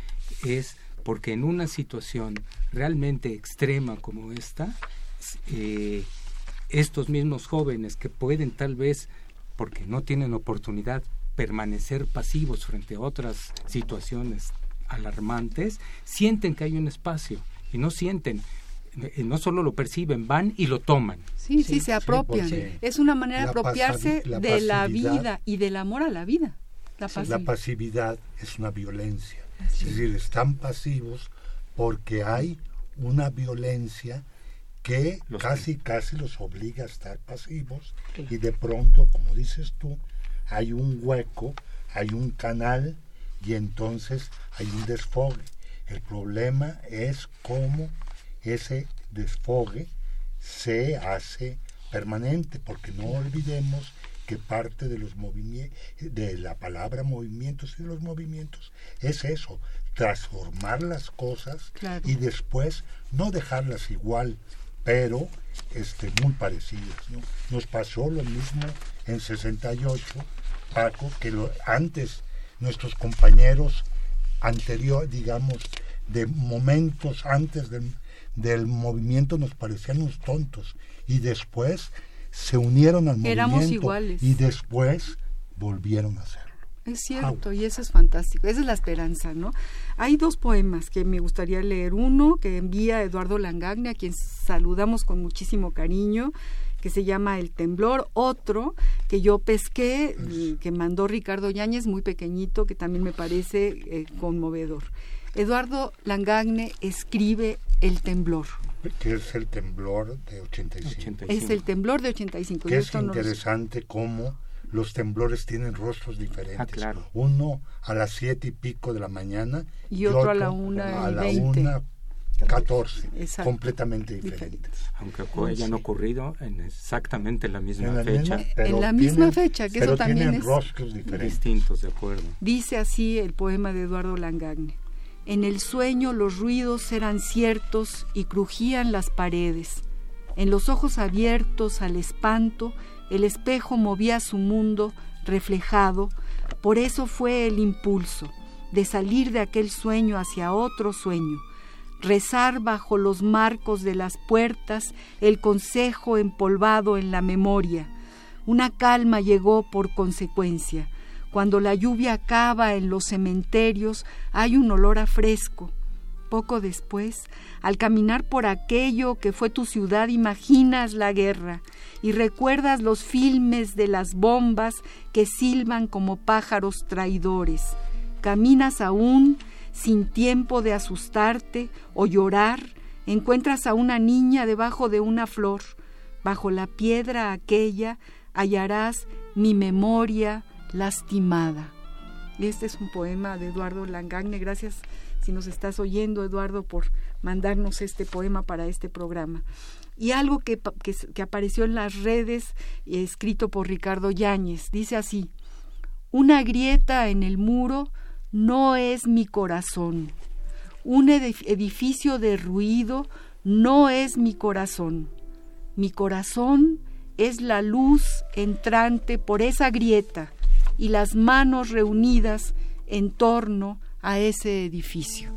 es porque en una situación realmente extrema como esta, eh, estos mismos jóvenes que pueden tal vez, porque no tienen oportunidad, permanecer pasivos frente a otras situaciones alarmantes, sienten que hay un espacio y no sienten, no solo lo perciben, van y lo toman. Sí, sí, se apropian. es una manera de apropiarse de la vida y del amor a la vida. la pasividad es una violencia es decir, están pasivos porque hay una violencia que casi, casi los obliga a estar pasivos y de pronto, como dices tú, hay un hueco, hay un canal y entonces hay un desfogue. El problema es cómo ese desfogue se hace permanente, porque no olvidemos que parte de los movimientos, de la palabra movimientos y de los movimientos es eso, transformar las cosas y después no dejarlas igual, pero este, muy parecidas. Nos pasó lo mismo en 68, Paco, que lo, antes nuestros compañeros anterior, digamos, de momentos antes del, del movimiento nos parecían unos tontos y después se unieron al movimiento y después volvieron a hacerlo. Es cierto, y eso es fantástico, esa es la esperanza, ¿no? Hay dos poemas que me gustaría leer, uno que envía Eduardo Langagne, a quien saludamos con muchísimo cariño, que se llama El Temblor, otro que yo pesqué, que mandó Ricardo Yáñez, muy pequeñito, que también me parece eh, conmovedor. Eduardo Langagne escribe El Temblor. Que es el temblor de 85. Es el temblor de 85. Que es interesante cómo los temblores tienen rostros diferentes. Ah, Uno a las siete y pico de la mañana y, otro, a la una a la una 14, completamente diferentes. Aunque hayan ocurrido en exactamente la misma fecha. en la misma fecha, que eso también es rostros diferentes. distintos, de acuerdo. Dice así el poema de Eduardo Langagne. En el sueño los ruidos eran ciertos y crujían las paredes. En los ojos abiertos al espanto, el espejo movía su mundo reflejado, por eso fue el impulso de salir de aquel sueño hacia otro sueño, rezar bajo los marcos de las puertas el consejo empolvado en la memoria. Una calma llegó por consecuencia, cuando la lluvia acaba en los cementerios hay un olor a fresco. Poco después, al caminar por aquello que fue tu ciudad, imaginas la guerra y recuerdas los filmes de las bombas que silban como pájaros traidores. Caminas aún sin tiempo de asustarte o llorar, encuentras a una niña debajo de una flor. Bajo la piedra aquella hallarás mi memoria, lastimada. Este es un poema de Eduardo Langagne. Gracias si nos estás oyendo, Eduardo, por mandarnos este poema para este programa. Y algo que, que, apareció en las redes, escrito por Ricardo Yáñez, dice así, una grieta en el muro no es mi corazón, un edificio de ruido no es mi corazón, mi corazón es la luz entrante por esa grieta, y las manos reunidas en torno a ese edificio.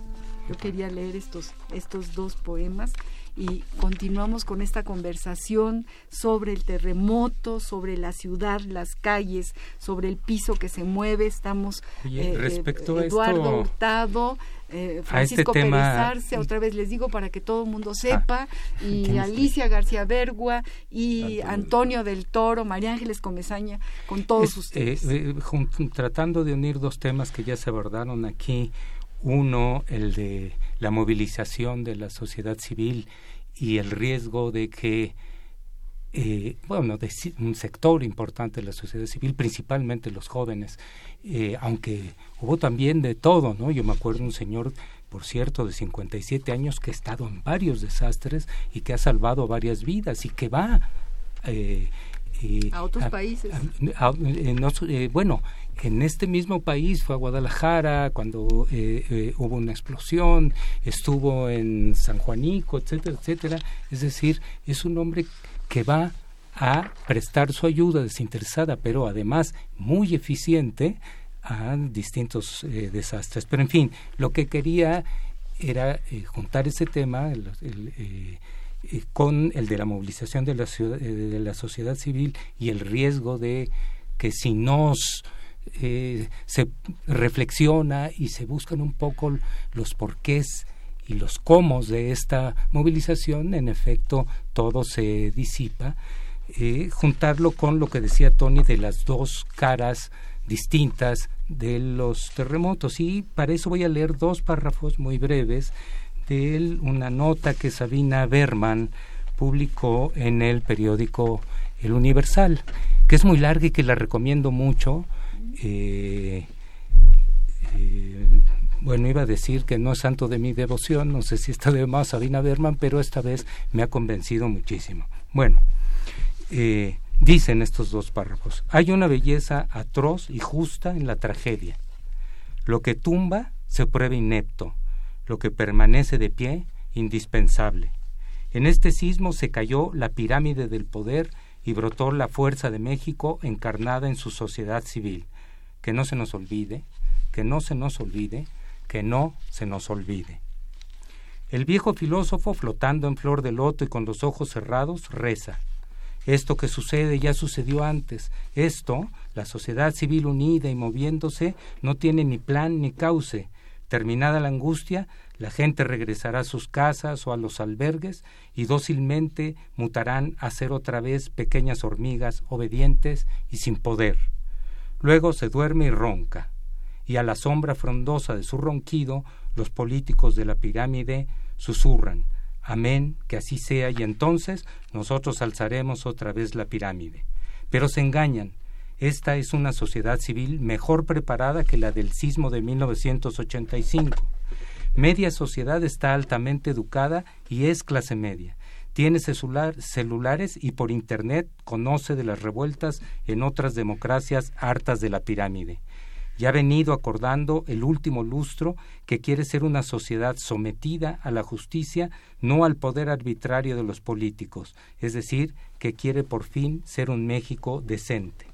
Yo quería leer estos, estos dos poemas y continuamos con esta conversación sobre el terremoto, sobre la ciudad, las calles, sobre el piso que se mueve. Estamos eh, respecto Eduardo a Hurtado, eh, Francisco este Pérez otra vez les digo para que todo el mundo ah, sepa, y Alicia García Bergua y Antonio, del Toro, María Ángeles Comezaña, con todos ustedes. tratando de unir dos temas que ya se abordaron aquí uno, el de la movilización de la sociedad civil y el riesgo de que, eh, bueno, de un sector importante de la sociedad civil, principalmente los jóvenes, eh, aunque hubo también de todo, ¿no? Yo me acuerdo un señor, por cierto, de 57 años que ha estado en varios desastres y que ha salvado varias vidas y que va... Eh, a otros países. bueno, en este mismo país fue a Guadalajara cuando eh, eh, hubo una explosión, estuvo en San Juanico, etcétera, etcétera. Es decir, es un hombre que va a prestar su ayuda desinteresada, pero además muy eficiente a distintos eh, desastres. Pero en fin, lo que quería era juntar ese tema con el de la movilización de la, de la sociedad civil y el riesgo de que si nos eh, se reflexiona y se buscan un poco los porqués y los cómo de esta movilización, en efecto, todo se disipa. Eh, juntarlo con lo que decía Tony de las dos caras distintas de los terremotos. Y para eso voy a leer dos párrafos muy breves de una nota que Sabina Berman publicó en el periódico El Universal, que es muy larga y que la recomiendo mucho eh, eh, bueno, iba a decir que no es santo de mi devoción, no sé si está de más Sabina Berman, pero esta vez me ha convencido muchísimo. Bueno, eh, dicen estos dos párrafos, hay una belleza atroz y justa en la tragedia. Lo que tumba se prueba inepto, lo que permanece de pie, indispensable. En este sismo se cayó la pirámide del poder y brotó la fuerza de México encarnada en su sociedad civil que no se nos olvide, que no se nos olvide, que no se nos olvide. El viejo filósofo, flotando en flor de loto y con los ojos cerrados, reza. Esto que sucede ya sucedió antes. Esto, la sociedad civil unida y moviéndose, no tiene ni plan ni cauce. Terminada la angustia, la gente regresará a sus casas o a los albergues y dócilmente mutarán a ser otra vez pequeñas hormigas obedientes y sin poder. Luego se duerme y ronca, y a la sombra frondosa de su ronquido los políticos de la pirámide susurran, Amén, que así sea, y entonces nosotros alzaremos otra vez la pirámide. Pero se engañan. Esta es una sociedad civil mejor preparada que la del sismo de 1985. Media sociedad está altamente educada y es clase media tiene celulares y por Internet conoce de las revueltas en otras democracias hartas de la pirámide. Y ha venido acordando el último lustro que quiere ser una sociedad sometida a la justicia, no al poder arbitrario de los políticos, es decir, que quiere por fin ser un México decente.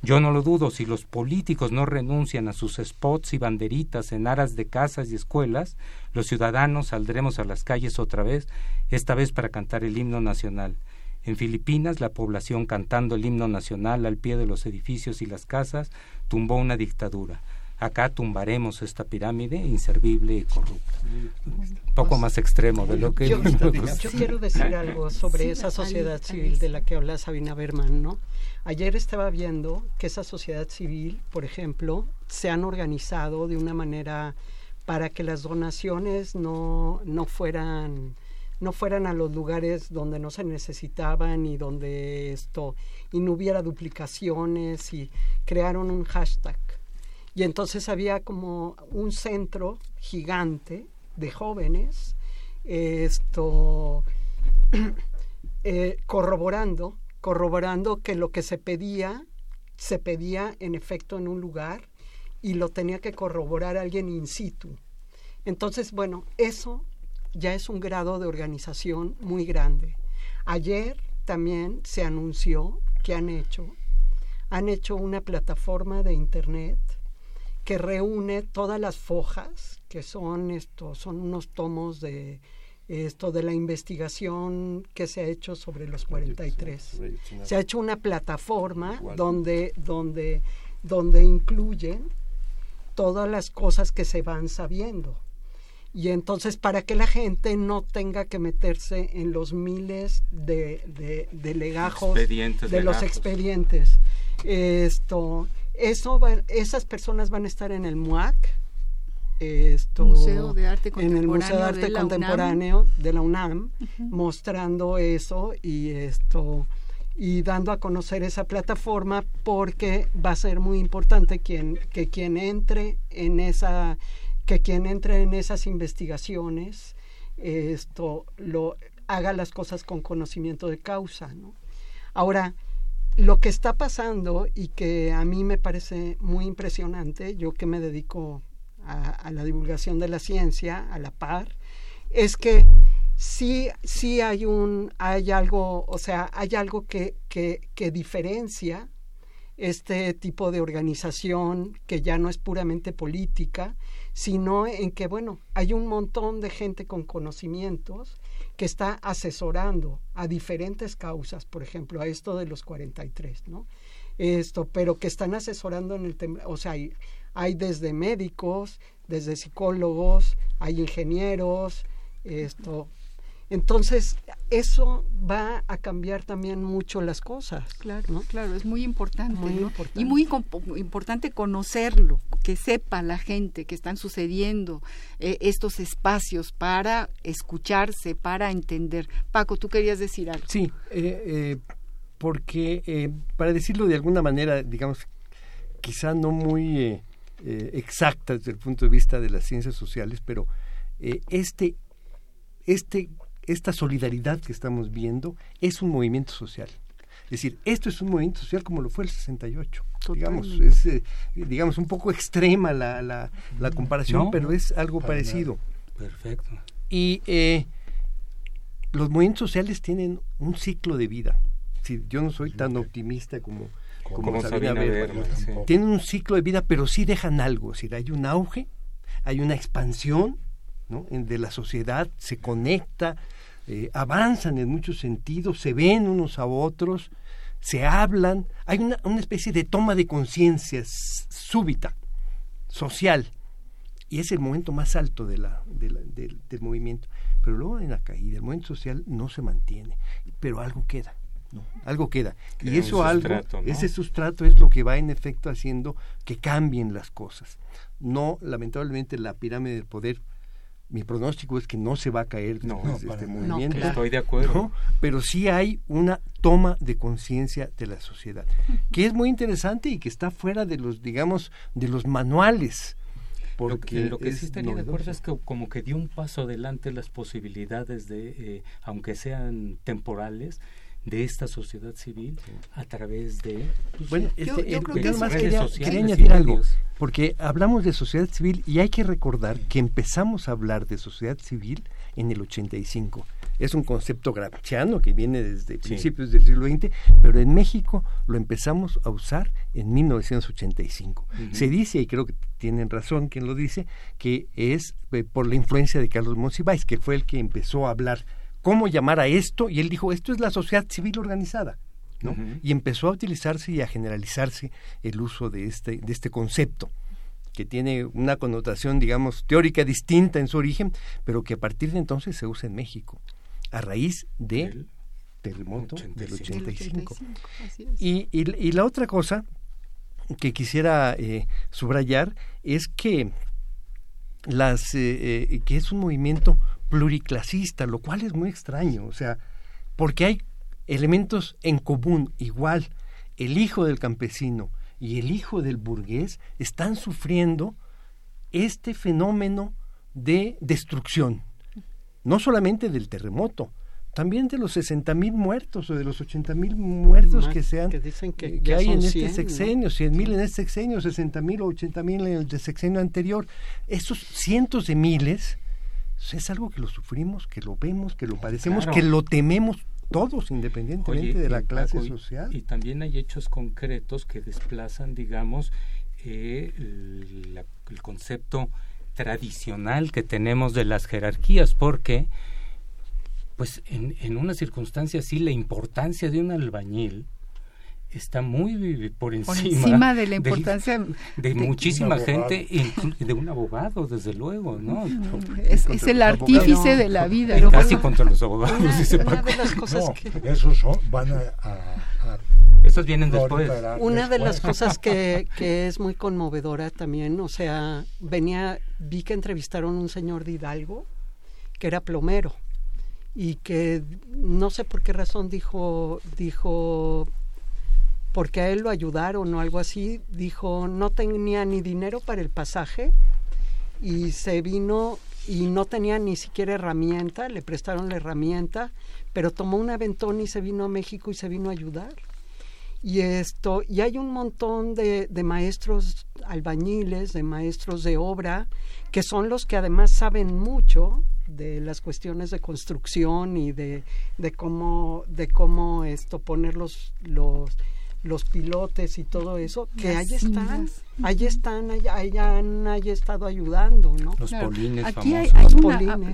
Yo no lo dudo, si los políticos no renuncian a sus spots y banderitas en aras de casas y escuelas, los ciudadanos saldremos a las calles otra vez, esta vez para cantar el himno nacional. En Filipinas, la población cantando el himno nacional al pie de los edificios y las casas tumbó una dictadura. Acá tumbaremos esta pirámide inservible y corrupta. Un poco más extremo de lo que... Yo, yo quiero decir algo sobre esa sociedad civil de la que habla Sabina Berman, ¿no? Ayer estaba viendo que esa sociedad civil, por ejemplo, se han organizado de una manera para que las donaciones no, no fueran no fueran a los lugares donde no se necesitaban y donde esto y no hubiera duplicaciones y crearon un hashtag y entonces había como un centro gigante de jóvenes esto eh, corroborando corroborando que lo que se pedía, se pedía en efecto en un lugar y lo tenía que corroborar alguien in situ. Entonces, bueno, eso ya es un grado de organización muy grande. Ayer también se anunció que han hecho, han hecho una plataforma de internet que reúne todas las fojas, que son estos, son unos tomos de esto de la investigación que se ha hecho sobre los 43. Se ha hecho una plataforma donde, donde, donde incluyen todas las cosas que se van sabiendo. Y entonces para que la gente no tenga que meterse en los miles de, de, legajos de los expedientes. Esto, eso esas personas van a estar en el MUAC, esto, Museo de Arte en el Museo de Arte Contemporáneo de la UNAM, mostrando eso y esto y dando a conocer esa plataforma porque va a ser muy importante quien, que quien entre en esa que quien entre en esas investigaciones esto lo haga las cosas con conocimiento de causa ¿no? ahora lo que está pasando y que a mí me parece muy impresionante yo que me dedico a, la divulgación de la ciencia a la par es que sí, sí hay un, hay algo, o sea, hay algo que, que, que diferencia este tipo de organización que ya no es puramente política, sino en que, bueno, hay un montón de gente con conocimientos que está asesorando a diferentes causas, por ejemplo, a esto de los 43, ¿no? Esto, pero que están asesorando en el tema, o sea, hay, hay desde médicos, desde psicólogos, hay ingenieros, esto. Entonces, eso va a cambiar también mucho las cosas. Claro, claro, es muy importante, Y muy importante conocerlo, que sepa la gente que están sucediendo eh, estos espacios para escucharse, para entender. Paco, tú querías decir algo. Sí, eh, eh, porque para decirlo de alguna manera, digamos, quizá no muy eh, exacta desde el punto de vista de las ciencias sociales, pero eh, este, este, esta solidaridad que estamos viendo es un movimiento social. Es decir, esto es un movimiento social como lo fue el 68. Digamos, es eh, digamos un poco extrema la, la, la comparación, pero es algo parecido. Perfecto. Y los movimientos sociales tienen un ciclo de vida. Si yo no soy tan optimista como como, Sabina, Tienen un ciclo de vida, pero sí dejan algo. Es decir, hay un auge, hay una expansión ¿no? de la sociedad, se conecta, eh, avanzan en muchos sentidos, se ven unos a otros, se hablan. Hay una, una especie de toma de conciencia súbita, social. Y es el momento más alto de la, del, del movimiento. Pero luego en la caída, el movimiento social no se mantiene, pero algo queda algo queda. y eso algo, ese sustrato es lo que va en efecto haciendo que cambien las cosas. No, lamentablemente, la pirámide del poder, mi pronóstico es que no se va a caer no, este movimiento. Estoy de acuerdo. Pero sí hay una toma de conciencia de la sociedad, que es muy interesante y que está fuera de los, digamos, de los manuales. Porque lo que, sí estaría de acuerdo es que como que dio un paso adelante las posibilidades de, eh, aunque sean temporales, de esta sociedad civil a través de pues, bueno yo, más quería, añadir algo porque hablamos de sociedad civil y hay que recordar que empezamos a hablar de sociedad civil en el 85 es un concepto gramsciano que viene desde principios del siglo XX, pero en México lo empezamos a usar en 1985. Se dice, y creo que tienen razón quien lo dice, que es eh, por la influencia de Carlos Monsiváis, que fue el que empezó a hablar cómo llamar a esto y él dijo, esto es la sociedad civil organizada. ¿no? Y empezó a utilizarse y a generalizarse el uso de este, de este concepto que tiene una connotación, digamos, teórica distinta en su origen, pero que a partir de entonces se usa en México, a raíz del terremoto del 85. Y, y, la otra cosa que quisiera eh, subrayar es que las eh, eh, que es un movimiento pluriclasista, lo cual es muy extraño, o sea, porque hay elementos en común, igual, el hijo del campesino y el hijo del burgués están sufriendo este fenómeno de destrucción, no solamente del terremoto, también de los 60 mil muertos o de los 80 mil muertos que sean que, dicen que, hay en este sexenio, 100 mil en este sexenio, 60 mil o 80 mil en el sexenio anterior, esos cientos de miles es algo que lo sufrimos, que lo vemos, que lo padecemos, que lo tememos todos independientemente de la clase social. Y también hay hechos concretos que desplazan, digamos, eh, el, concepto tradicional que tenemos de las jerarquías, porque pues en, en una circunstancia así la importancia de un albañil está muy por encima, de la importancia de, muchísima gente y de un abogado desde luego no es, el artífice de la vida casi contra los abogados una, de las cosas que... esos van a, esos vienen después. una de las cosas que, que es muy conmovedora también o sea venía vi que entrevistaron un señor de Hidalgo que era plomero y que no sé por qué razón dijo dijo porque a él lo ayudaron o algo así, dijo no tenía ni dinero para el pasaje y se vino y no tenía ni siquiera herramienta, le prestaron la herramienta, pero tomó un aventón y se vino a México y se vino a ayudar. Y esto, y hay un montón de, maestros albañiles, de maestros de obra, que son los que además saben mucho de las cuestiones de construcción y de, de cómo, de cómo esto poner los, los los pilotes y todo eso, que ahí están, ahí están, ahí han estado ayudando, ¿no? Los polines Aquí hay,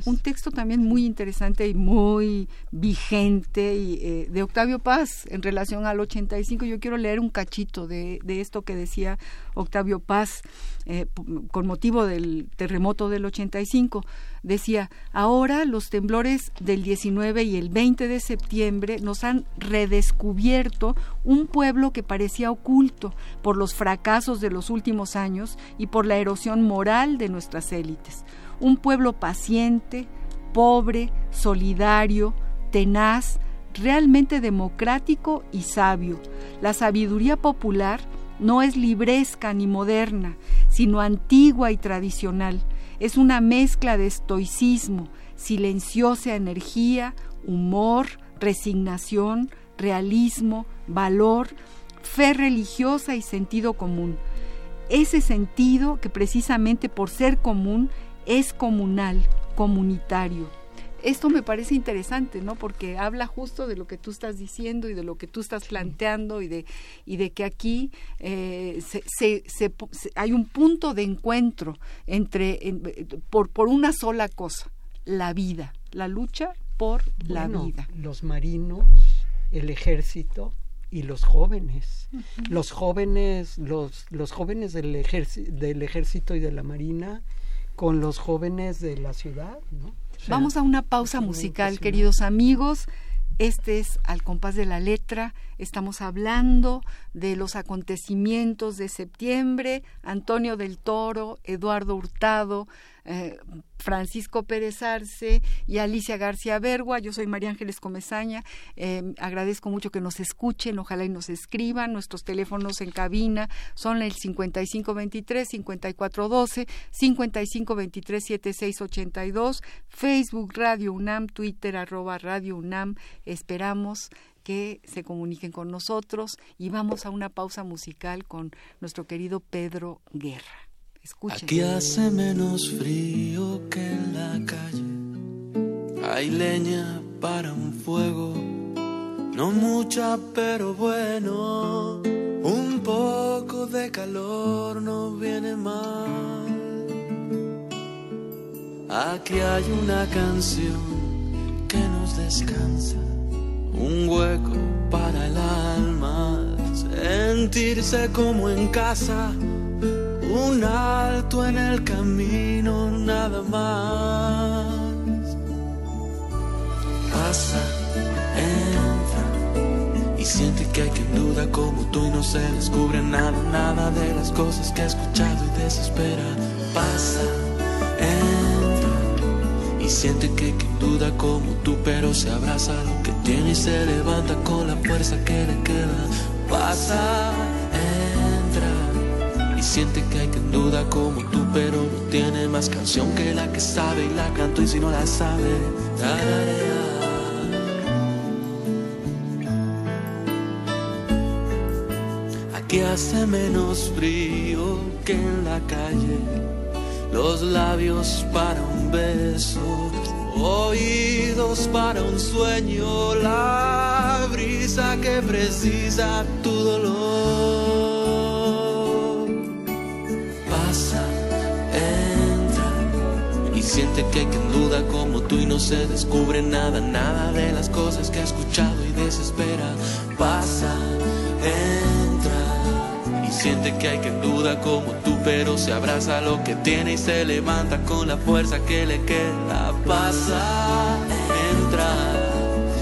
un texto también muy interesante y muy vigente y, eh, de Octavio Paz en relación al 85. Yo quiero leer un cachito de, de esto que decía Octavio Paz eh, con motivo del terremoto del 85 decía, ahora los temblores del 19 y el 20 de septiembre nos han redescubierto un pueblo que parecía oculto por los fracasos de los últimos años y por la erosión moral de nuestras élites. Un pueblo paciente, pobre, solidario, tenaz, realmente democrático y sabio. La sabiduría popular no es libresca ni moderna, sino antigua y tradicional es una mezcla de estoicismo, silenciosa energía, humor, resignación, realismo, valor, fe religiosa y sentido común. Ese sentido que precisamente por ser común es comunal, comunitario esto me parece interesante, ¿no? Porque habla justo de lo que tú estás diciendo y de lo que tú estás planteando y de, y de que aquí eh, se, hay un punto de encuentro entre, por, por una sola cosa, la vida, la lucha por la vida. Los marinos, el ejército, y los jóvenes, los jóvenes, los, los jóvenes del, del ejército y de la marina con los jóvenes de la ciudad, ¿no? Vamos a una pausa musical, queridos amigos. Este es Al compás de la letra. Estamos hablando de los acontecimientos de septiembre. Antonio del Toro, Eduardo Hurtado, eh, Francisco Pérez Arce y Alicia García Bergua. Yo soy María Ángeles Comezaña. Eh, agradezco mucho que nos escuchen, ojalá y nos escriban. Nuestros teléfonos en cabina son el 5523-5412, 5523-7682, Facebook Radio UNAM, Twitter arroba Radio UNAM. Esperamos que se comuniquen con nosotros y vamos a una pausa musical con nuestro querido Pedro Guerra. Aquí hace menos frío que en la calle. Hay leña para un fuego. No mucha, pero bueno. Un poco de calor no viene mal. Aquí hay una canción que nos descansa. Un hueco para el alma. Sentirse como en casa un alto en el camino, nada más. Pasa, entra y siente que hay quien duda como tú y no se descubre nada, nada de las cosas que ha escuchado y desespera. Pasa, entra y siente que quien duda como tú, pero se abraza. Lo que tiene y se levanta con la fuerza que le queda. Pasa, siente que hay quien duda como tú, pero no tiene más canción que la que sabe. Y la canto y si no la sabe, Aquí hace menos frío que en la calle, los labios para un beso, oídos para un sueño, la brisa que precisa tu dolor. siente que quien duda como tú y no se descubre nada, nada de las cosas que ha escuchado y desespera. Pasa, entra y siente que hay quien duda como tú, pero se abraza lo que tiene y se levanta con la fuerza que le queda. Pasa, entra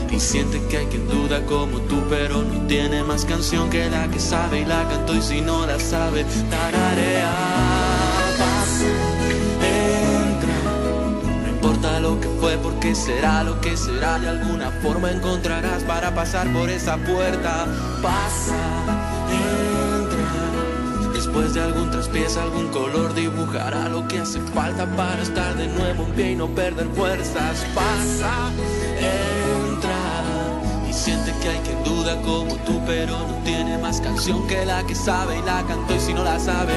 y siente que hay quien duda como tú, pero no tiene más canción que la que sabe y la cantó y si no la sabe, tararea. Pasa, entra, no importa lo que fue, porque será lo que será, de alguna forma encontrarás para pasar por esa puerta. Pasa, después de algún traspiés, algún color dibujará lo que hace falta para estar de nuevo en pie y no perder fuerzas. Pasa, Siente que hay quien duda como tú, pero no tiene más canción que la que sabe y la cantó y si no la sabe,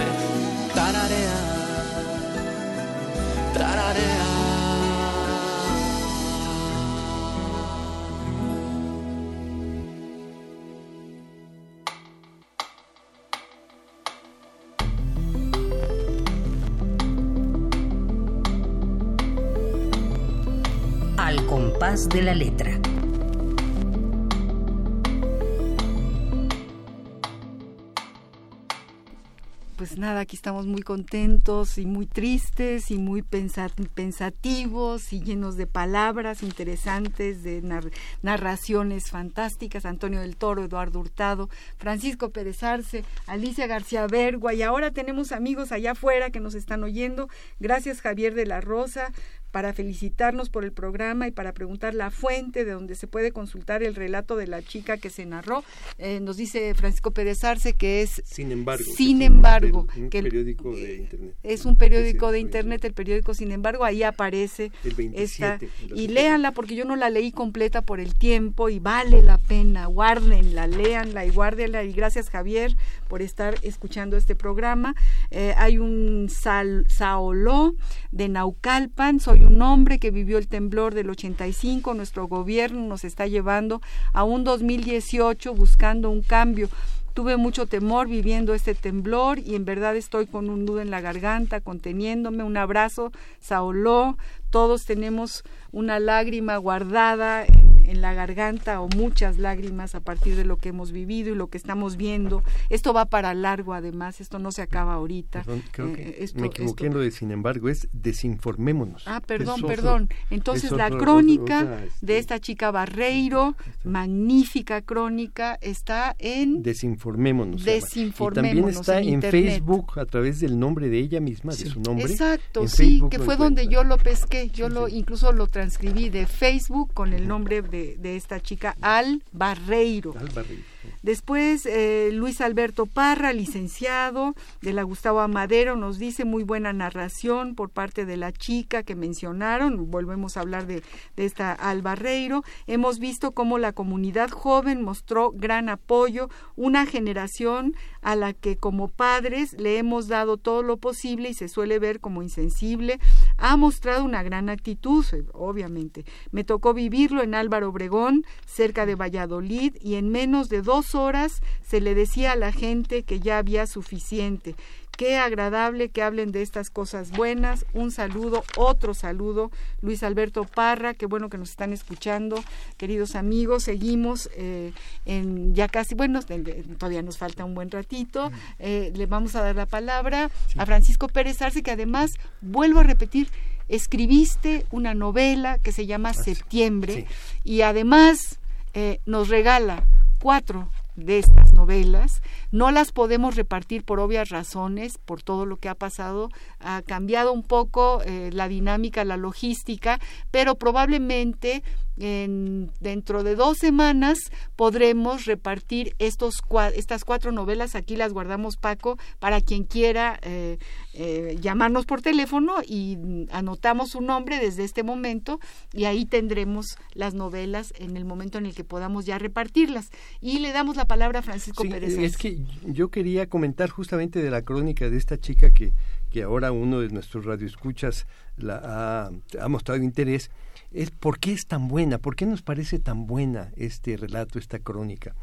tararea, tararea. De la letra. pues nada, aquí estamos muy contentos y muy tristes y muy pensativos y llenos de palabras interesantes, de narraciones fantásticas. Antonio del Toro, Eduardo Hurtado, Francisco Pérez Arce, Alicia García Bergua y ahora tenemos amigos allá afuera que nos están oyendo. Gracias Javier de la Rosa, para felicitarnos por el programa y para preguntar la fuente de donde se puede consultar el relato de la chica que se narró. Eh, nos dice Francisco Pérez Arce que es Sin embargo, sin embargo, un que periódico de internet. Es un periódico de internet, el periódico Sin embargo, ahí aparece esta y léanla porque yo no la leí completa por el tiempo y vale la pena, guárdenla, léanla y guárdenla y gracias Javier por estar escuchando este programa. Eh, hay un Sal, Saoló de Naucalpan, soy un hombre que vivió el temblor del 85, nuestro gobierno nos está llevando a un 2018 buscando un cambio. Tuve mucho temor viviendo este temblor y en verdad estoy con un nudo en la garganta, conteniéndome. Un abrazo, Saoló. Todos tenemos una lágrima guardada en, la garganta o muchas lágrimas a partir de lo que hemos vivido y lo que estamos viendo. Esto va para largo, además, esto no se acaba ahorita. Perdón, creo que eh, me equivoqué de sin embargo, es desinformémonos. Ah, perdón, perdón. Entonces, la crónica este, de esta chica Barreiro, magnífica crónica, está en... Desinformémonos. Desinformémonos. Y también está en, Facebook a través del nombre de ella misma, de su nombre. Exacto, sí, que fue donde yo lo pesqué. Yo lo incluso lo transcribí de Facebook con el nombre de, de esta chica, Al Barreiro. Al Barreiro. Después, eh, Luis Alberto Parra, licenciado de la Gustavo Amadero, nos dice muy buena narración por parte de la chica que mencionaron. Volvemos a hablar de, de esta Albarreiro. Hemos visto cómo la comunidad joven mostró gran apoyo, una generación a la que como padres le hemos dado todo lo posible y se suele ver como insensible, ha mostrado una gran actitud, obviamente. Me tocó vivirlo en Álvaro Obregón, cerca de Valladolid, y en menos de dos horas se le decía a la gente que ya había suficiente. Qué agradable que hablen de estas cosas buenas. Un saludo, otro saludo. Luis Alberto Parra, qué bueno que nos están escuchando. Queridos amigos, seguimos eh, en ya casi, bueno, todavía nos falta un buen ratito. Eh, le vamos a dar la palabra a Francisco Pérez Arce, que además, vuelvo a repetir, escribiste una novela que se llama Septiembre y además eh, nos regala cuatro de estas novelas. No las podemos repartir por obvias razones, por todo lo que ha pasado. Ha cambiado un poco eh, la dinámica, la logística, pero probablemente en, dentro de dos semanas podremos repartir estos estas cuatro novelas. Aquí las guardamos, Paco, para quien quiera eh, eh, llamarnos por teléfono y anotamos su nombre desde este momento y ahí tendremos las novelas en el momento en el que podamos ya repartirlas. Y le damos la palabra a Francisco Pérez. Es que yo quería comentar justamente de la crónica de esta chica que, que ahora uno de nuestros radioescuchas la ha, ha mostrado interés es por qué es tan buena, por qué nos parece tan buena este relato, esta crónica.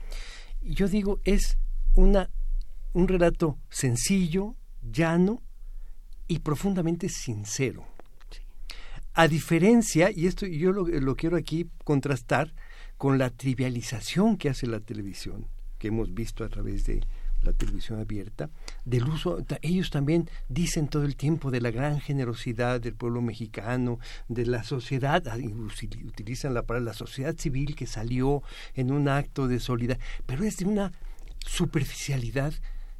Yo digo, es una, un relato sencillo, llano y profundamente sincero. A diferencia, y esto yo lo, quiero aquí contrastar con la trivialización que hace la televisión, que hemos visto a través de la televisión abierta, del uso, ellos también dicen todo el tiempo de la gran generosidad del pueblo mexicano, de la sociedad, ah, utilizan la palabra la sociedad civil que salió en un acto de solidaridad, pero es de una superficialidad,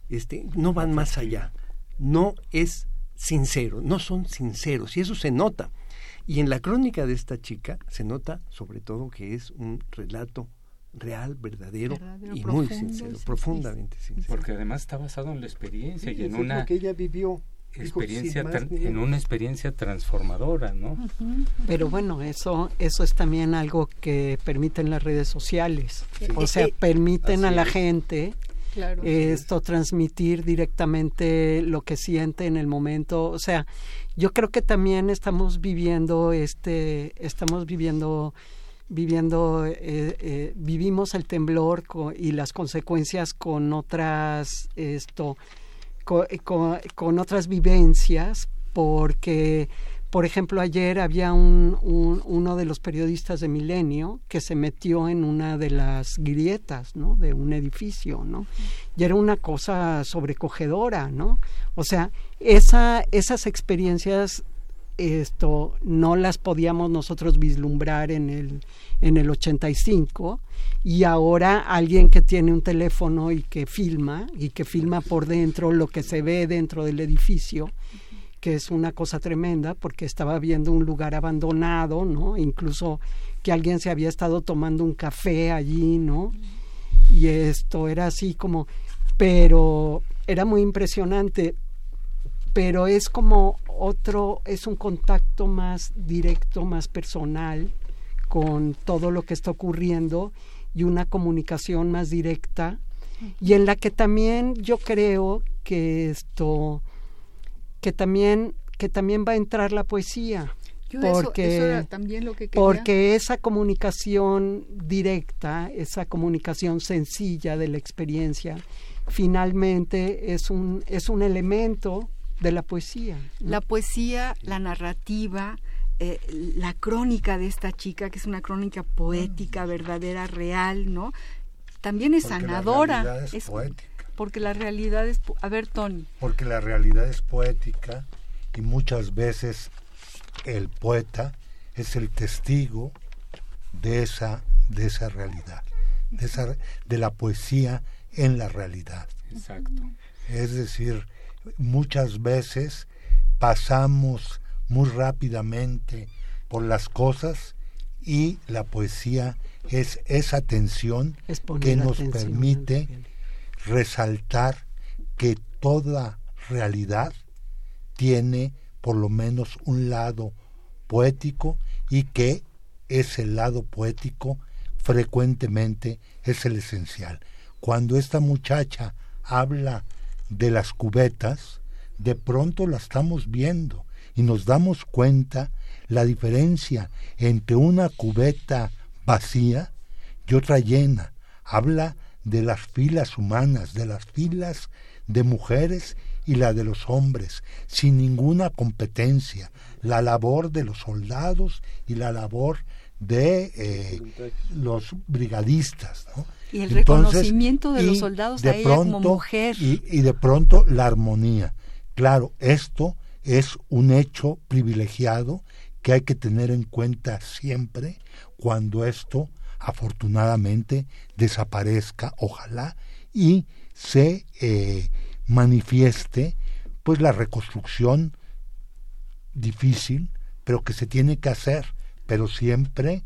este, no van más allá, no es sincero, no son sinceros, y eso se nota. Y en la crónica de esta chica se nota sobre todo que es un relato real, verdadero, y muy sincero, profundamente sincero. Porque además está basado en la experiencia y en una que ella vivió. Experiencia en una experiencia transformadora, ¿no? Pero bueno, eso eso es también algo que permiten las redes sociales. O sea, permiten a la gente esto transmitir directamente lo que siente en el momento, o sea, yo creo que también estamos viviendo este estamos viviendo viviendo eh, eh, vivimos el temblor y las consecuencias con otras esto eh, con, otras vivencias porque por ejemplo ayer había un, uno de los periodistas de Milenio que se metió en una de las grietas no de un edificio no y era una cosa sobrecogedora no o sea esa, esas experiencias esto no las podíamos nosotros vislumbrar en el en el 85 y ahora alguien que tiene un teléfono y que filma y que filma por dentro lo que se ve dentro del edificio que es una cosa tremenda porque estaba viendo un lugar abandonado, ¿no? Incluso que alguien se había estado tomando un café allí, ¿no? Y esto era así como pero era muy impresionante pero es como otro, es un contacto más directo, más personal con todo lo que está ocurriendo y una comunicación más directa y en la que también yo creo que esto que también que también va a entrar la poesía. Porque también lo que porque esa comunicación directa esa comunicación sencilla de la experiencia finalmente es un es un elemento de la poesía. La poesía, la narrativa, eh, la crónica de esta chica, que es una crónica poética, verdadera, real, ¿no? También es sanadora. La es, poética. Porque la realidad es... A ver, Tony. Porque la realidad es poética y muchas veces el poeta es el testigo de esa, de esa realidad, de, esa, de la poesía en la realidad. Exacto. Es decir, muchas veces pasamos muy rápidamente por las cosas y la poesía es esa tensión que nos permite resaltar que toda realidad tiene por lo menos un lado poético y que ese lado poético frecuentemente es el esencial. Cuando esta muchacha habla de las cubetas, de pronto la estamos viendo y nos damos cuenta la diferencia entre una cubeta vacía y otra llena. Habla de las filas humanas, de las filas de mujeres y la de los hombres, sin ninguna competencia, la labor de los soldados y la labor de eh, los brigadistas. ¿no? Y el reconocimiento de los soldados de como mujer. Y, de pronto la armonía. Claro, esto es un hecho privilegiado que hay que tener en cuenta siempre cuando esto afortunadamente desaparezca, ojalá, y se eh, manifieste pues la reconstrucción difícil, pero que se tiene que hacer, pero siempre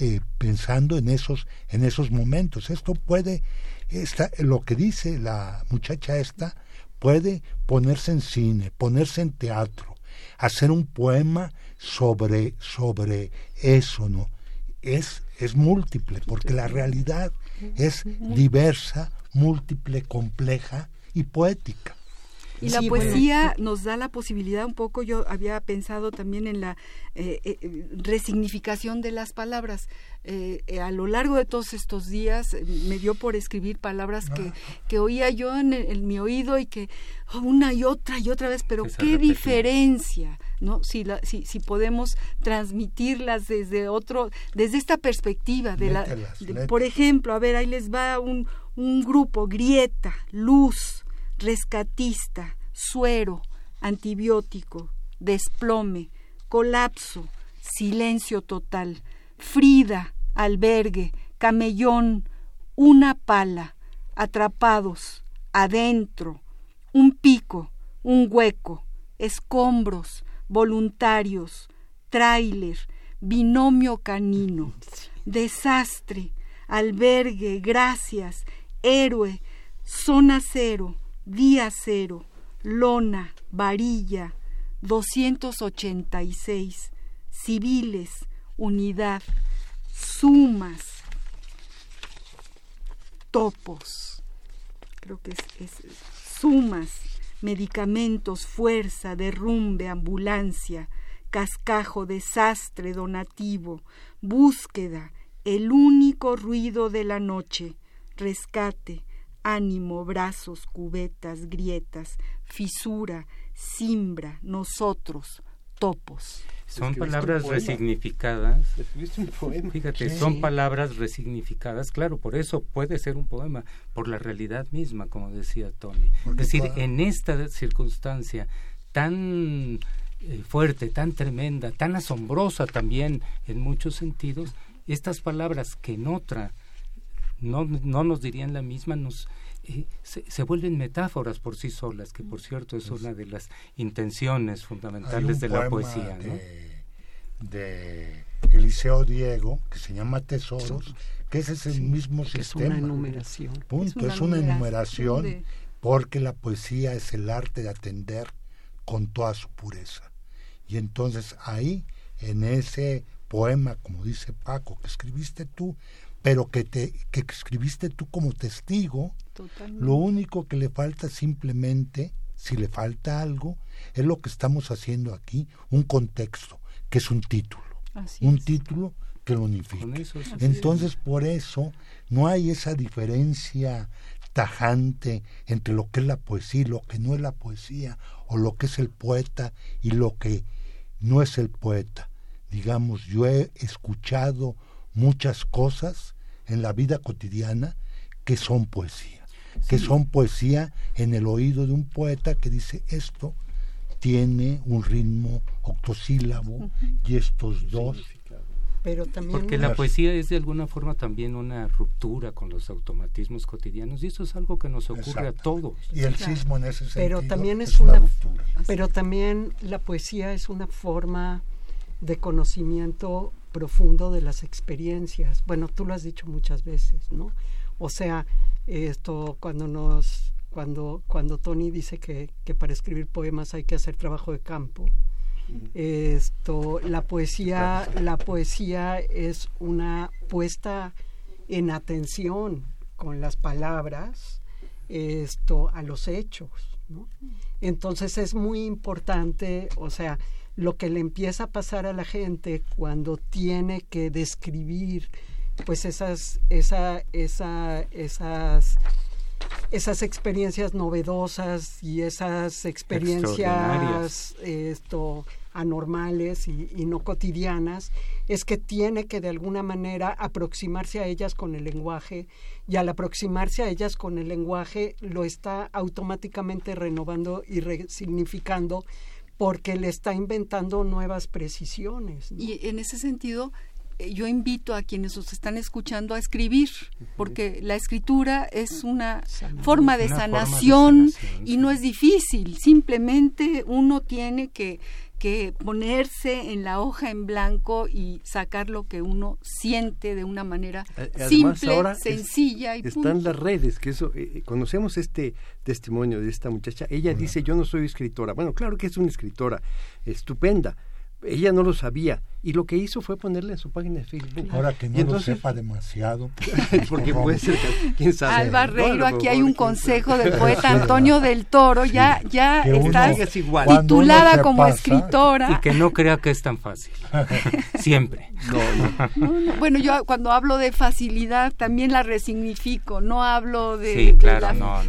eh, pensando en esos, en esos momentos. Esto puede, esta, lo que dice la muchacha esta, puede ponerse en cine, ponerse en teatro, hacer un poema sobre, sobre eso, ¿no? Es, es múltiple, porque la realidad es diversa, múltiple, compleja y poética. Y la poesía nos da la posibilidad un poco, yo había pensado también en la eh, eh, resignificación de las palabras. Eh, a lo largo de todos estos días me dio por escribir palabras que, ah. que oía yo en, mi oído y que oh, una y otra y otra vez, pero qué diferencia, ¿no? Si, la, si, si podemos transmitirlas desde otro, desde esta perspectiva de la, por ejemplo, a ver, ahí les va un, un grupo, grieta, luz, rescatista, suero, antibiótico, desplome, colapso, silencio total, Frida, albergue, camellón, una pala, atrapados, adentro, un pico, un hueco, escombros, voluntarios, tráiler, binomio canino, desastre, albergue, gracias, héroe, zona cero, día cero, lona, varilla, 286, civiles, unidad, sumas, topos, creo que es, sumas, medicamentos, fuerza, derrumbe, ambulancia, cascajo, desastre, donativo, búsqueda, el único ruido de la noche, rescate, ánimo, brazos, cubetas, grietas, fisura, simbra, nosotros, topos. Son palabras resignificadas. Fíjate, son palabras resignificadas. Claro, por eso puede ser un poema, por la realidad misma, como decía Tony. es decir, en esta circunstancia tan eh, fuerte, tan tremenda, tan asombrosa también en muchos sentidos, estas palabras que en otra no, no nos dirían la misma, nos eh, se, vuelven metáforas por sí solas, que por cierto es una de las intenciones fundamentales de la poesía. De, de Eliseo Diego, que se llama Tesoros, que ese es el mismo sistema. Es una enumeración. Punto, es una, enumeración, porque la poesía es el arte de atender con toda su pureza. Y entonces ahí, en ese poema, como dice Paco, que escribiste tú, pero que, te, que escribiste tú como testigo, lo único que le falta simplemente, si le falta algo, es lo que estamos haciendo aquí, un contexto, que es un título. un título que lo unifica. Entonces, por eso, no hay esa diferencia tajante entre lo que es la poesía y lo que no es la poesía, o lo que es el poeta y lo que no es el poeta. Digamos, yo he escuchado muchas cosas en la vida cotidiana que son poesía, que son poesía en el oído de un poeta que dice esto tiene un ritmo octosílabo y estos dos pero también porque la poesía es de alguna forma también una ruptura con los automatismos cotidianos y eso es algo que nos ocurre a todos. Y el sismo en ese sentido pero también es, una, pero también la poesía es una forma de conocimiento profundo de las experiencias. Bueno, tú lo has dicho muchas veces, ¿no? O sea, esto cuando nos cuando cuando Tony dice que, que para escribir poemas hay que hacer trabajo de campo. Esto la poesía la poesía es una puesta en atención con las palabras esto a los hechos, ¿no? Entonces es muy importante, o sea, lo que le empieza a pasar a la gente cuando tiene que describir pues esas, esa, esa, esas, esas experiencias novedosas y esas experiencias esto, anormales y, y, no cotidianas, es que tiene que de alguna manera aproximarse a ellas con el lenguaje y al aproximarse a ellas con el lenguaje lo está automáticamente renovando y resignificando porque le está inventando nuevas precisiones. Y en ese sentido, eh, yo invito a quienes os están escuchando a escribir, porque la escritura es una forma de, sanación, y no es difícil, simplemente uno tiene que que ponerse en la hoja en blanco y sacar lo que uno siente de una manera simple, sencilla y están las redes que eso eh, eh, conocemos este testimonio de esta muchacha. Ella dice yo no soy escritora bueno claro que es una escritora estupenda ella no lo sabía y lo que hizo fue ponerle en su página de Facebook. Ahora que no lo sepa demasiado. porque puede ser, quién sabe. Alba Reiro, aquí hay un consejo del poeta Antonio del Toro, ya, ya estás titulada como escritora. Y que no crea que es tan fácil. Siempre. bueno, yo cuando hablo de facilidad también la resignifico, no hablo de,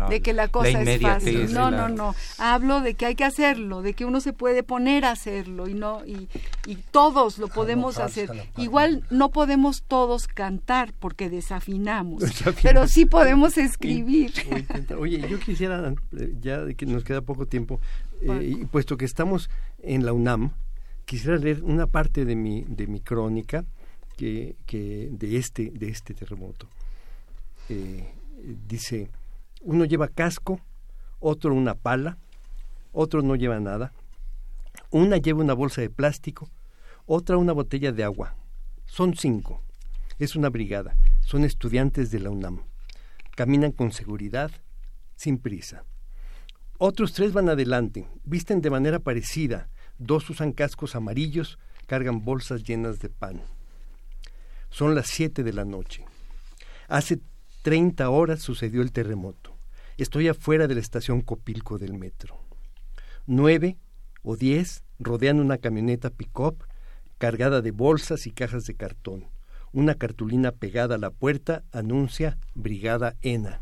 de, que la cosa es fácil. No, no, no. Hablo de que hay que hacerlo, de que uno se puede poner a hacerlo y no y, y todos lo podemos hacer. Igual no podemos todos cantar porque desafinamos, pero sí podemos escribir. Oye, yo quisiera, eh, ya que nos queda poco tiempo, eh, y puesto que estamos en la UNAM, quisiera leer una parte de mi, de mi crónica que, que de, este, de este terremoto. Eh, dice, uno lleva casco, otro una pala, otro no lleva nada, una lleva una bolsa de plástico, otra una botella de agua. Son cinco. Es una brigada. Son estudiantes de la UNAM. Caminan con seguridad, sin prisa. Otros tres van adelante, visten de manera parecida. Dos usan cascos amarillos, cargan bolsas llenas de pan. Son las siete de la noche. Hace treinta horas sucedió el terremoto. Estoy afuera de la estación Copilco del metro. Nueve o diez rodean una camioneta pick-up cargada de bolsas y cajas de cartón. Una cartulina pegada a la puerta anuncia Brigada ENA.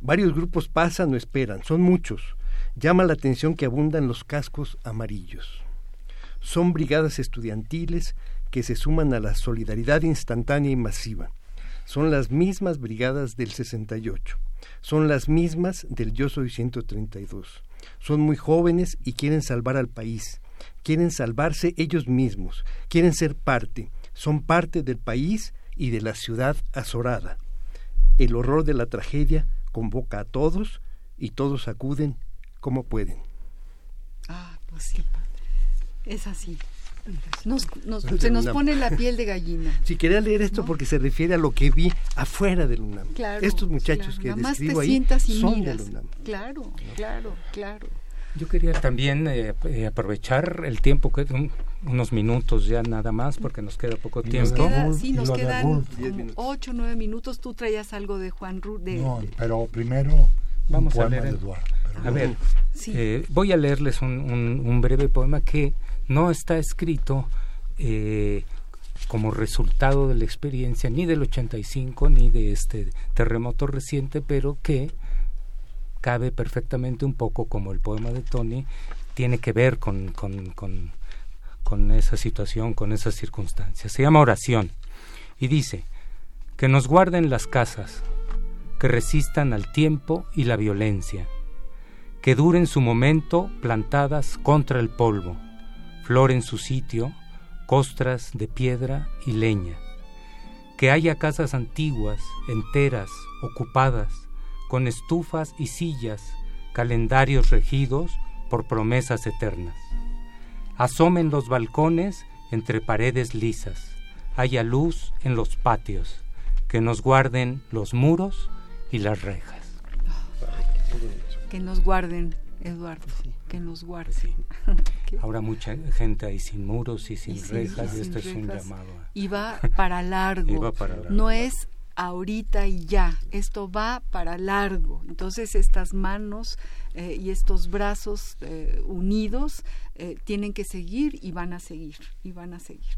Varios grupos pasan o esperan, son muchos. Llama la atención que abundan los cascos amarillos. Son brigadas estudiantiles que se suman a la solidaridad instantánea y masiva. Son las mismas brigadas del 68. Son las mismas del Yo Soy 132. Son muy jóvenes y quieren salvar al país quieren salvarse ellos mismos, quieren ser parte, son parte del país y de la ciudad azorada. El horror de la tragedia convoca a todos y todos acuden como pueden. Ah, pues es así. Se nos pone la piel de gallina. Si quería leer esto porque se refiere a lo que vi afuera del UNAM. Estos muchachos que describo ahí son del UNAM. Claro, claro, claro. Yo quería también eh, eh, aprovechar el tiempo, que unos minutos ya nada más, porque nos queda poco tiempo. sí, nos quedan ocho, nueve minutos. Tú traías algo de Juan Ruth. no, pero primero vamos a leer. Eduardo, a ver, eh, voy a leerles un, un, breve poema que no está escrito como resultado de la experiencia ni del 85 ni de este terremoto reciente, pero que cabe perfectamente un poco como el poema de Tony, tiene que ver con, con, con esa situación, con esas circunstancias. Se llama oración y dice, que nos guarden las casas, que resistan al tiempo y la violencia, que duren su momento plantadas contra el polvo, flor en su sitio, costras de piedra y leña, que haya casas antiguas, enteras, ocupadas, con estufas y sillas, calendarios regidos por promesas eternas. Asomen los balcones entre paredes lisas, haya luz en los patios, que nos guarden los muros y las rejas. Que nos guarden, Eduardo, que nos guarden. Ahora mucha gente ahí sin muros y sin rejas, y, esto es un llamado. Y va para largo. No es ahorita y ya, esto va para largo. Entonces estas manos eh, y estos brazos eh, unidos eh, tienen que seguir y van a seguir, y van a seguir.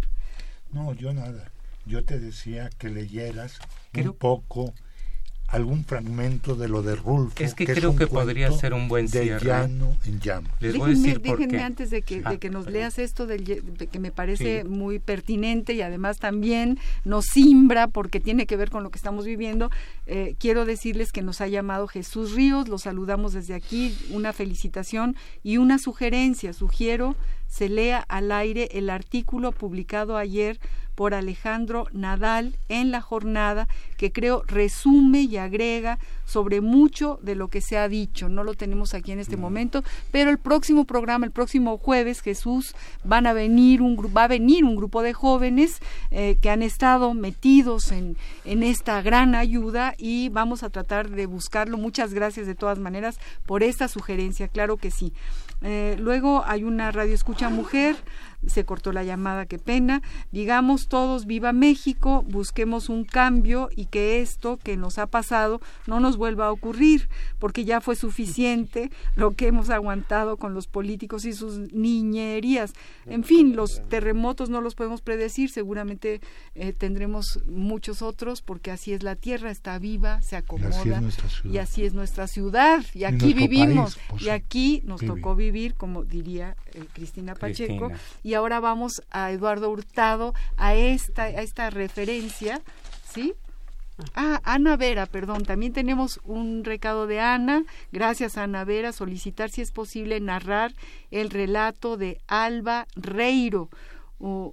No, yo nada. Yo te decía que leyeras un poco algún fragmento de lo de Rulfo. Es que, creo que podría ser un buen cierre. De llano en llama. Les voy déjenme, a decir déjenme antes de que, de que nos leas esto del, de que me parece muy pertinente y además también nos simbra porque tiene que ver con lo que estamos viviendo. Eh, quiero decirles que nos ha llamado Jesús Ríos, lo saludamos desde aquí, una felicitación y una sugerencia. Sugiero se lea al aire el artículo publicado ayer por Alejandro Nadal en la jornada, que creo resume y agrega sobre mucho de lo que se ha dicho. No lo tenemos aquí en este momento, pero el próximo programa, el próximo jueves, Jesús, van a venir un, va a venir un grupo de jóvenes eh, que han estado metidos en, en esta gran ayuda y vamos a tratar de buscarlo. Muchas gracias de todas maneras por esta sugerencia, claro que sí. Eh, luego hay una radio escucha mujer se cortó la llamada, qué pena. Digamos todos, viva México, busquemos un cambio y que esto que nos ha pasado no nos vuelva a ocurrir, porque ya fue suficiente lo que hemos aguantado con los políticos y sus niñerías. En fin, los terremotos no los podemos predecir, seguramente eh, tendremos muchos otros, porque así es la tierra, está viva, se acomoda y así es nuestra ciudad y aquí vivimos y aquí nos tocó vivir, como diría eh, Cristina Pacheco, y ahora vamos a Eduardo Hurtado a esta, a esta referencia, ¿sí? Ah, Ana Vera, perdón, también tenemos un recado de Ana. Gracias, Ana Vera. Solicitar si es posible narrar el relato de Alba Reiro,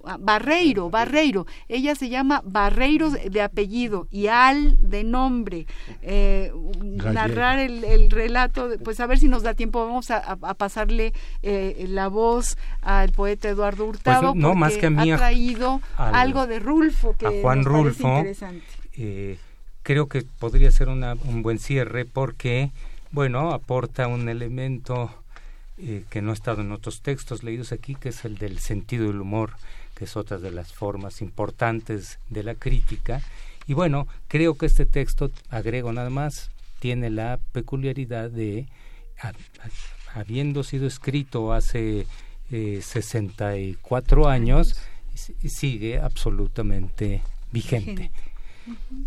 Ah, Barreiro, Barreiro. Ella se llama Barreiro de apellido y Al de nombre. Eh, narrar el, relato, pues a ver si nos da tiempo, vamos a, pasarle eh, la voz al poeta Eduardo pues, Hurtado. no, más que a mí, ha traído algo de Rulfo que a Juan Rulfo, eh, creo que podría ser un buen cierre porque, bueno, aporta un elemento eh, que no ha estado en otros textos leídos aquí, que es el del sentido del humor, que es otra de las formas importantes de la crítica. Y bueno, creo que este texto, agrego nada más, tiene la peculiaridad de, habiendo sido escrito hace eh, 64 años, sigue absolutamente vigente.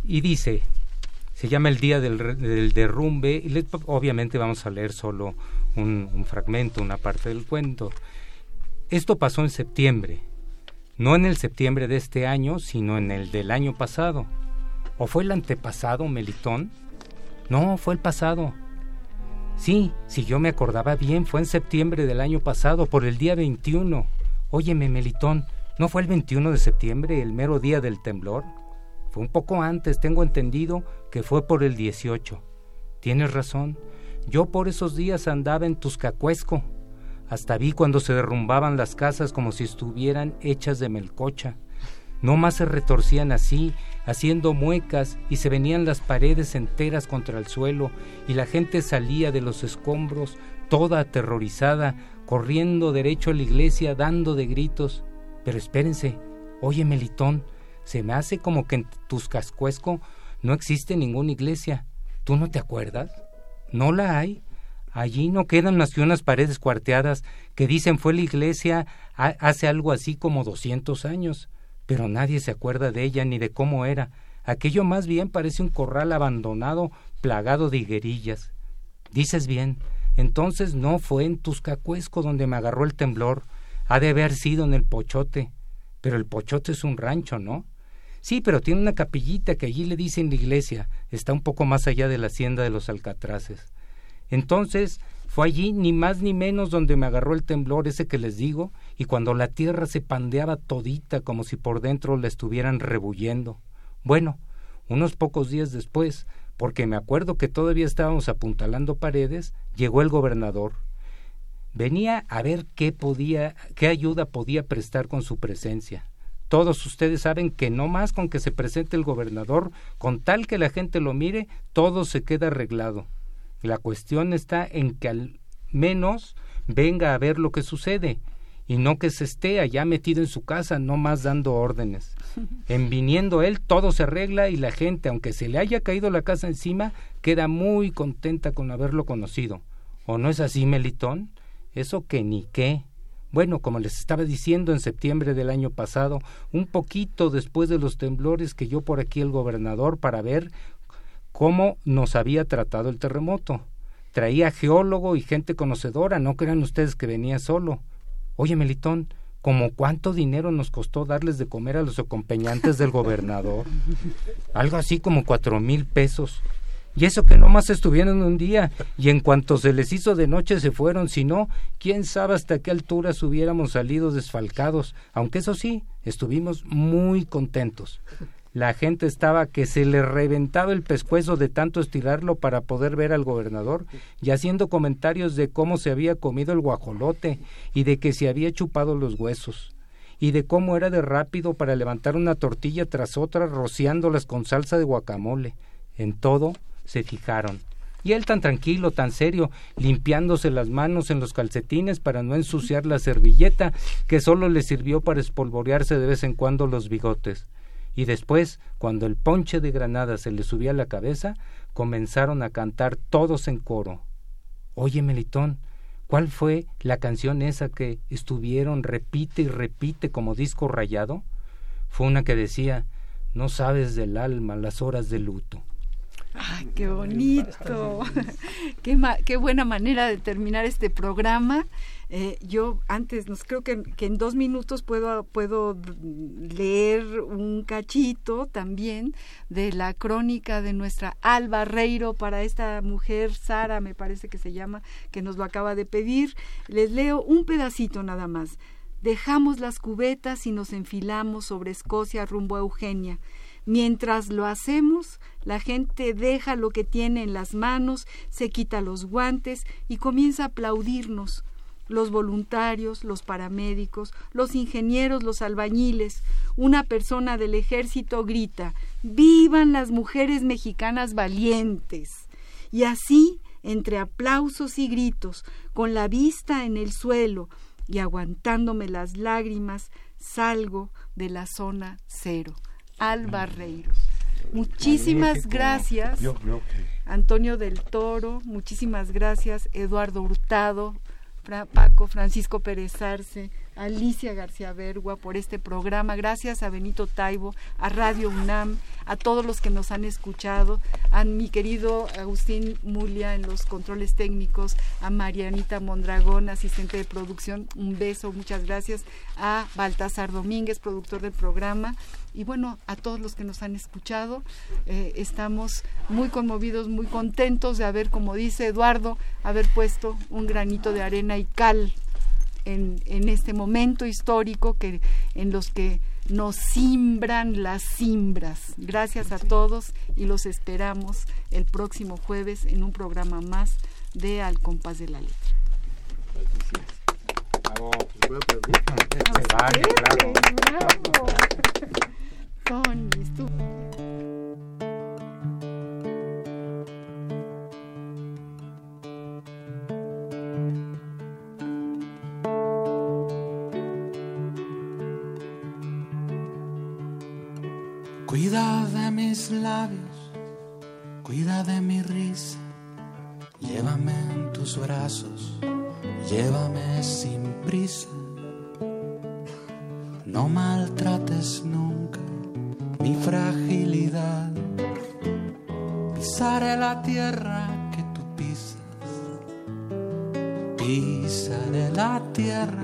Y dice, se llama El Día del, del Derrumbe, y obviamente vamos a leer solo un, fragmento, una parte del cuento. Esto pasó en septiembre, no en el septiembre de este año, sino en el del año pasado. ¿O fue el antepasado, Melitón? No, fue el pasado. Sí, si yo me acordaba bien, fue en septiembre del año pasado, por el día 21. Óyeme, Melitón, ¿no fue el 21 de septiembre, el mero día del temblor? Fue un poco antes, tengo entendido que fue por el 18. Tienes razón, yo por esos días andaba en Tuscacuesco. Hasta vi cuando se derrumbaban las casas como si estuvieran hechas de melcocha. No más se retorcían así, haciendo muecas, y se venían las paredes enteras contra el suelo, y la gente salía de los escombros, toda aterrorizada, corriendo derecho a la iglesia, dando de gritos. Pero espérense, oye Melitón, se me hace como que en Tuscacuesco no existe ninguna iglesia. ¿Tú no te acuerdas? No la hay. Allí no quedan más que unas paredes cuarteadas que dicen fue la iglesia hace algo así como doscientos años, pero nadie se acuerda de ella ni de cómo era. Aquello más bien parece un corral abandonado plagado de higuerillas. Dices bien, entonces no fue en Tuscacuesco donde me agarró el temblor, ha de haber sido en el Pochote. Pero el Pochote es un rancho, ¿no? Sí, pero tiene una capillita que allí le dicen la iglesia, está un poco más allá de la hacienda de los Alcatraces. Entonces, fue allí ni más ni menos donde me agarró el temblor ese que les digo, y cuando la tierra se pandeaba todita como si por dentro la estuvieran rebullendo. Bueno, unos pocos días después, porque me acuerdo que todavía estábamos apuntalando paredes, llegó el gobernador. Venía a ver qué podía, qué ayuda podía prestar con su presencia. Todos ustedes saben que no más con que se presente el gobernador, con tal que la gente lo mire, todo se queda arreglado. La cuestión está en que al menos venga a ver lo que sucede y no que se esté allá metido en su casa, no más dando órdenes. En viniendo él, todo se arregla y la gente, aunque se le haya caído la casa encima, queda muy contenta con haberlo conocido. ¿O no es así, Melitón? Eso que ni qué. Bueno, como les estaba diciendo en septiembre del año pasado, un poquito después de los temblores que yo por aquí el gobernador para ver cómo nos había tratado el terremoto. Traía geólogo y gente conocedora, no crean ustedes que venía solo. Oye, Melitón, ¿cómo cuánto dinero nos costó darles de comer a los acompañantes del gobernador? Algo así como cuatro mil pesos. Y eso que nomás estuvieron un día, y en cuanto se les hizo de noche se fueron, si no, quién sabe hasta qué alturas hubiéramos salido desfalcados, aunque eso sí, estuvimos muy contentos. La gente estaba que se le reventaba el pescuezo de tanto estirarlo para poder ver al gobernador, y haciendo comentarios de cómo se había comido el guajolote, y de que se había chupado los huesos y de cómo era de rápido para levantar una tortilla tras otra rociándolas con salsa de guacamole. En todo, se fijaron. Y él tan tranquilo, tan serio, limpiándose las manos en los calcetines para no ensuciar la servilleta que solo le sirvió para espolvorearse de vez en cuando los bigotes. Y después, cuando el ponche de granada se le subía a la cabeza, comenzaron a cantar todos en coro. Oye, Melitón, ¿cuál fue la canción esa que estuvieron repite y repite como disco rayado? Fue una que decía, no sabes del alma las horas de luto. ¡Ay, qué bonito! qué, qué, buena manera de terminar este programa. Eh, yo antes, nos creo que, que, en dos minutos puedo, puedo leer un cachito también de la crónica de nuestra Alba Reiro para esta mujer, Sara me parece que se llama, que nos lo acaba de pedir. Les leo un pedacito nada más. Dejamos las cubetas y nos enfilamos sobre Escocia rumbo a Eugenia. Mientras lo hacemos, la gente deja lo que tiene en las manos, se quita los guantes y comienza a aplaudirnos. Los voluntarios, los paramédicos, los ingenieros, los albañiles. Una persona del ejército grita ¡Vivan las mujeres mexicanas valientes! Y así, entre aplausos y gritos, con la vista en el suelo y aguantándome las lágrimas, salgo de la zona cero. Albarreiros. Muchísimas gracias, Antonio del Toro, muchísimas gracias, Eduardo Hurtado, Paco, Francisco Pérez Arce, Alicia García Bergua por este programa. Gracias a Benito Taibo, a Radio UNAM, a todos los que nos han escuchado, a mi querido Agustín Mulia en los controles técnicos, a Marianita Mondragón, asistente de producción. Un beso, muchas gracias. A Baltasar Domínguez, productor del programa y bueno, a todos los que nos han escuchado, eh, estamos muy conmovidos, muy contentos de haber, como dice Eduardo, haber puesto un granito de arena y cal en, en este momento histórico que, en los que nos simbran las simbras. Gracias a todos y los esperamos el próximo jueves en un programa más de Al compás de la letra. Cuida de mis labios, cuida de mi risa, llévame en tus brazos, llévame sin prisa, no maltrates nunca mi fragilidad. Pisaré la tierra que tú pisas. Pisaré la tierra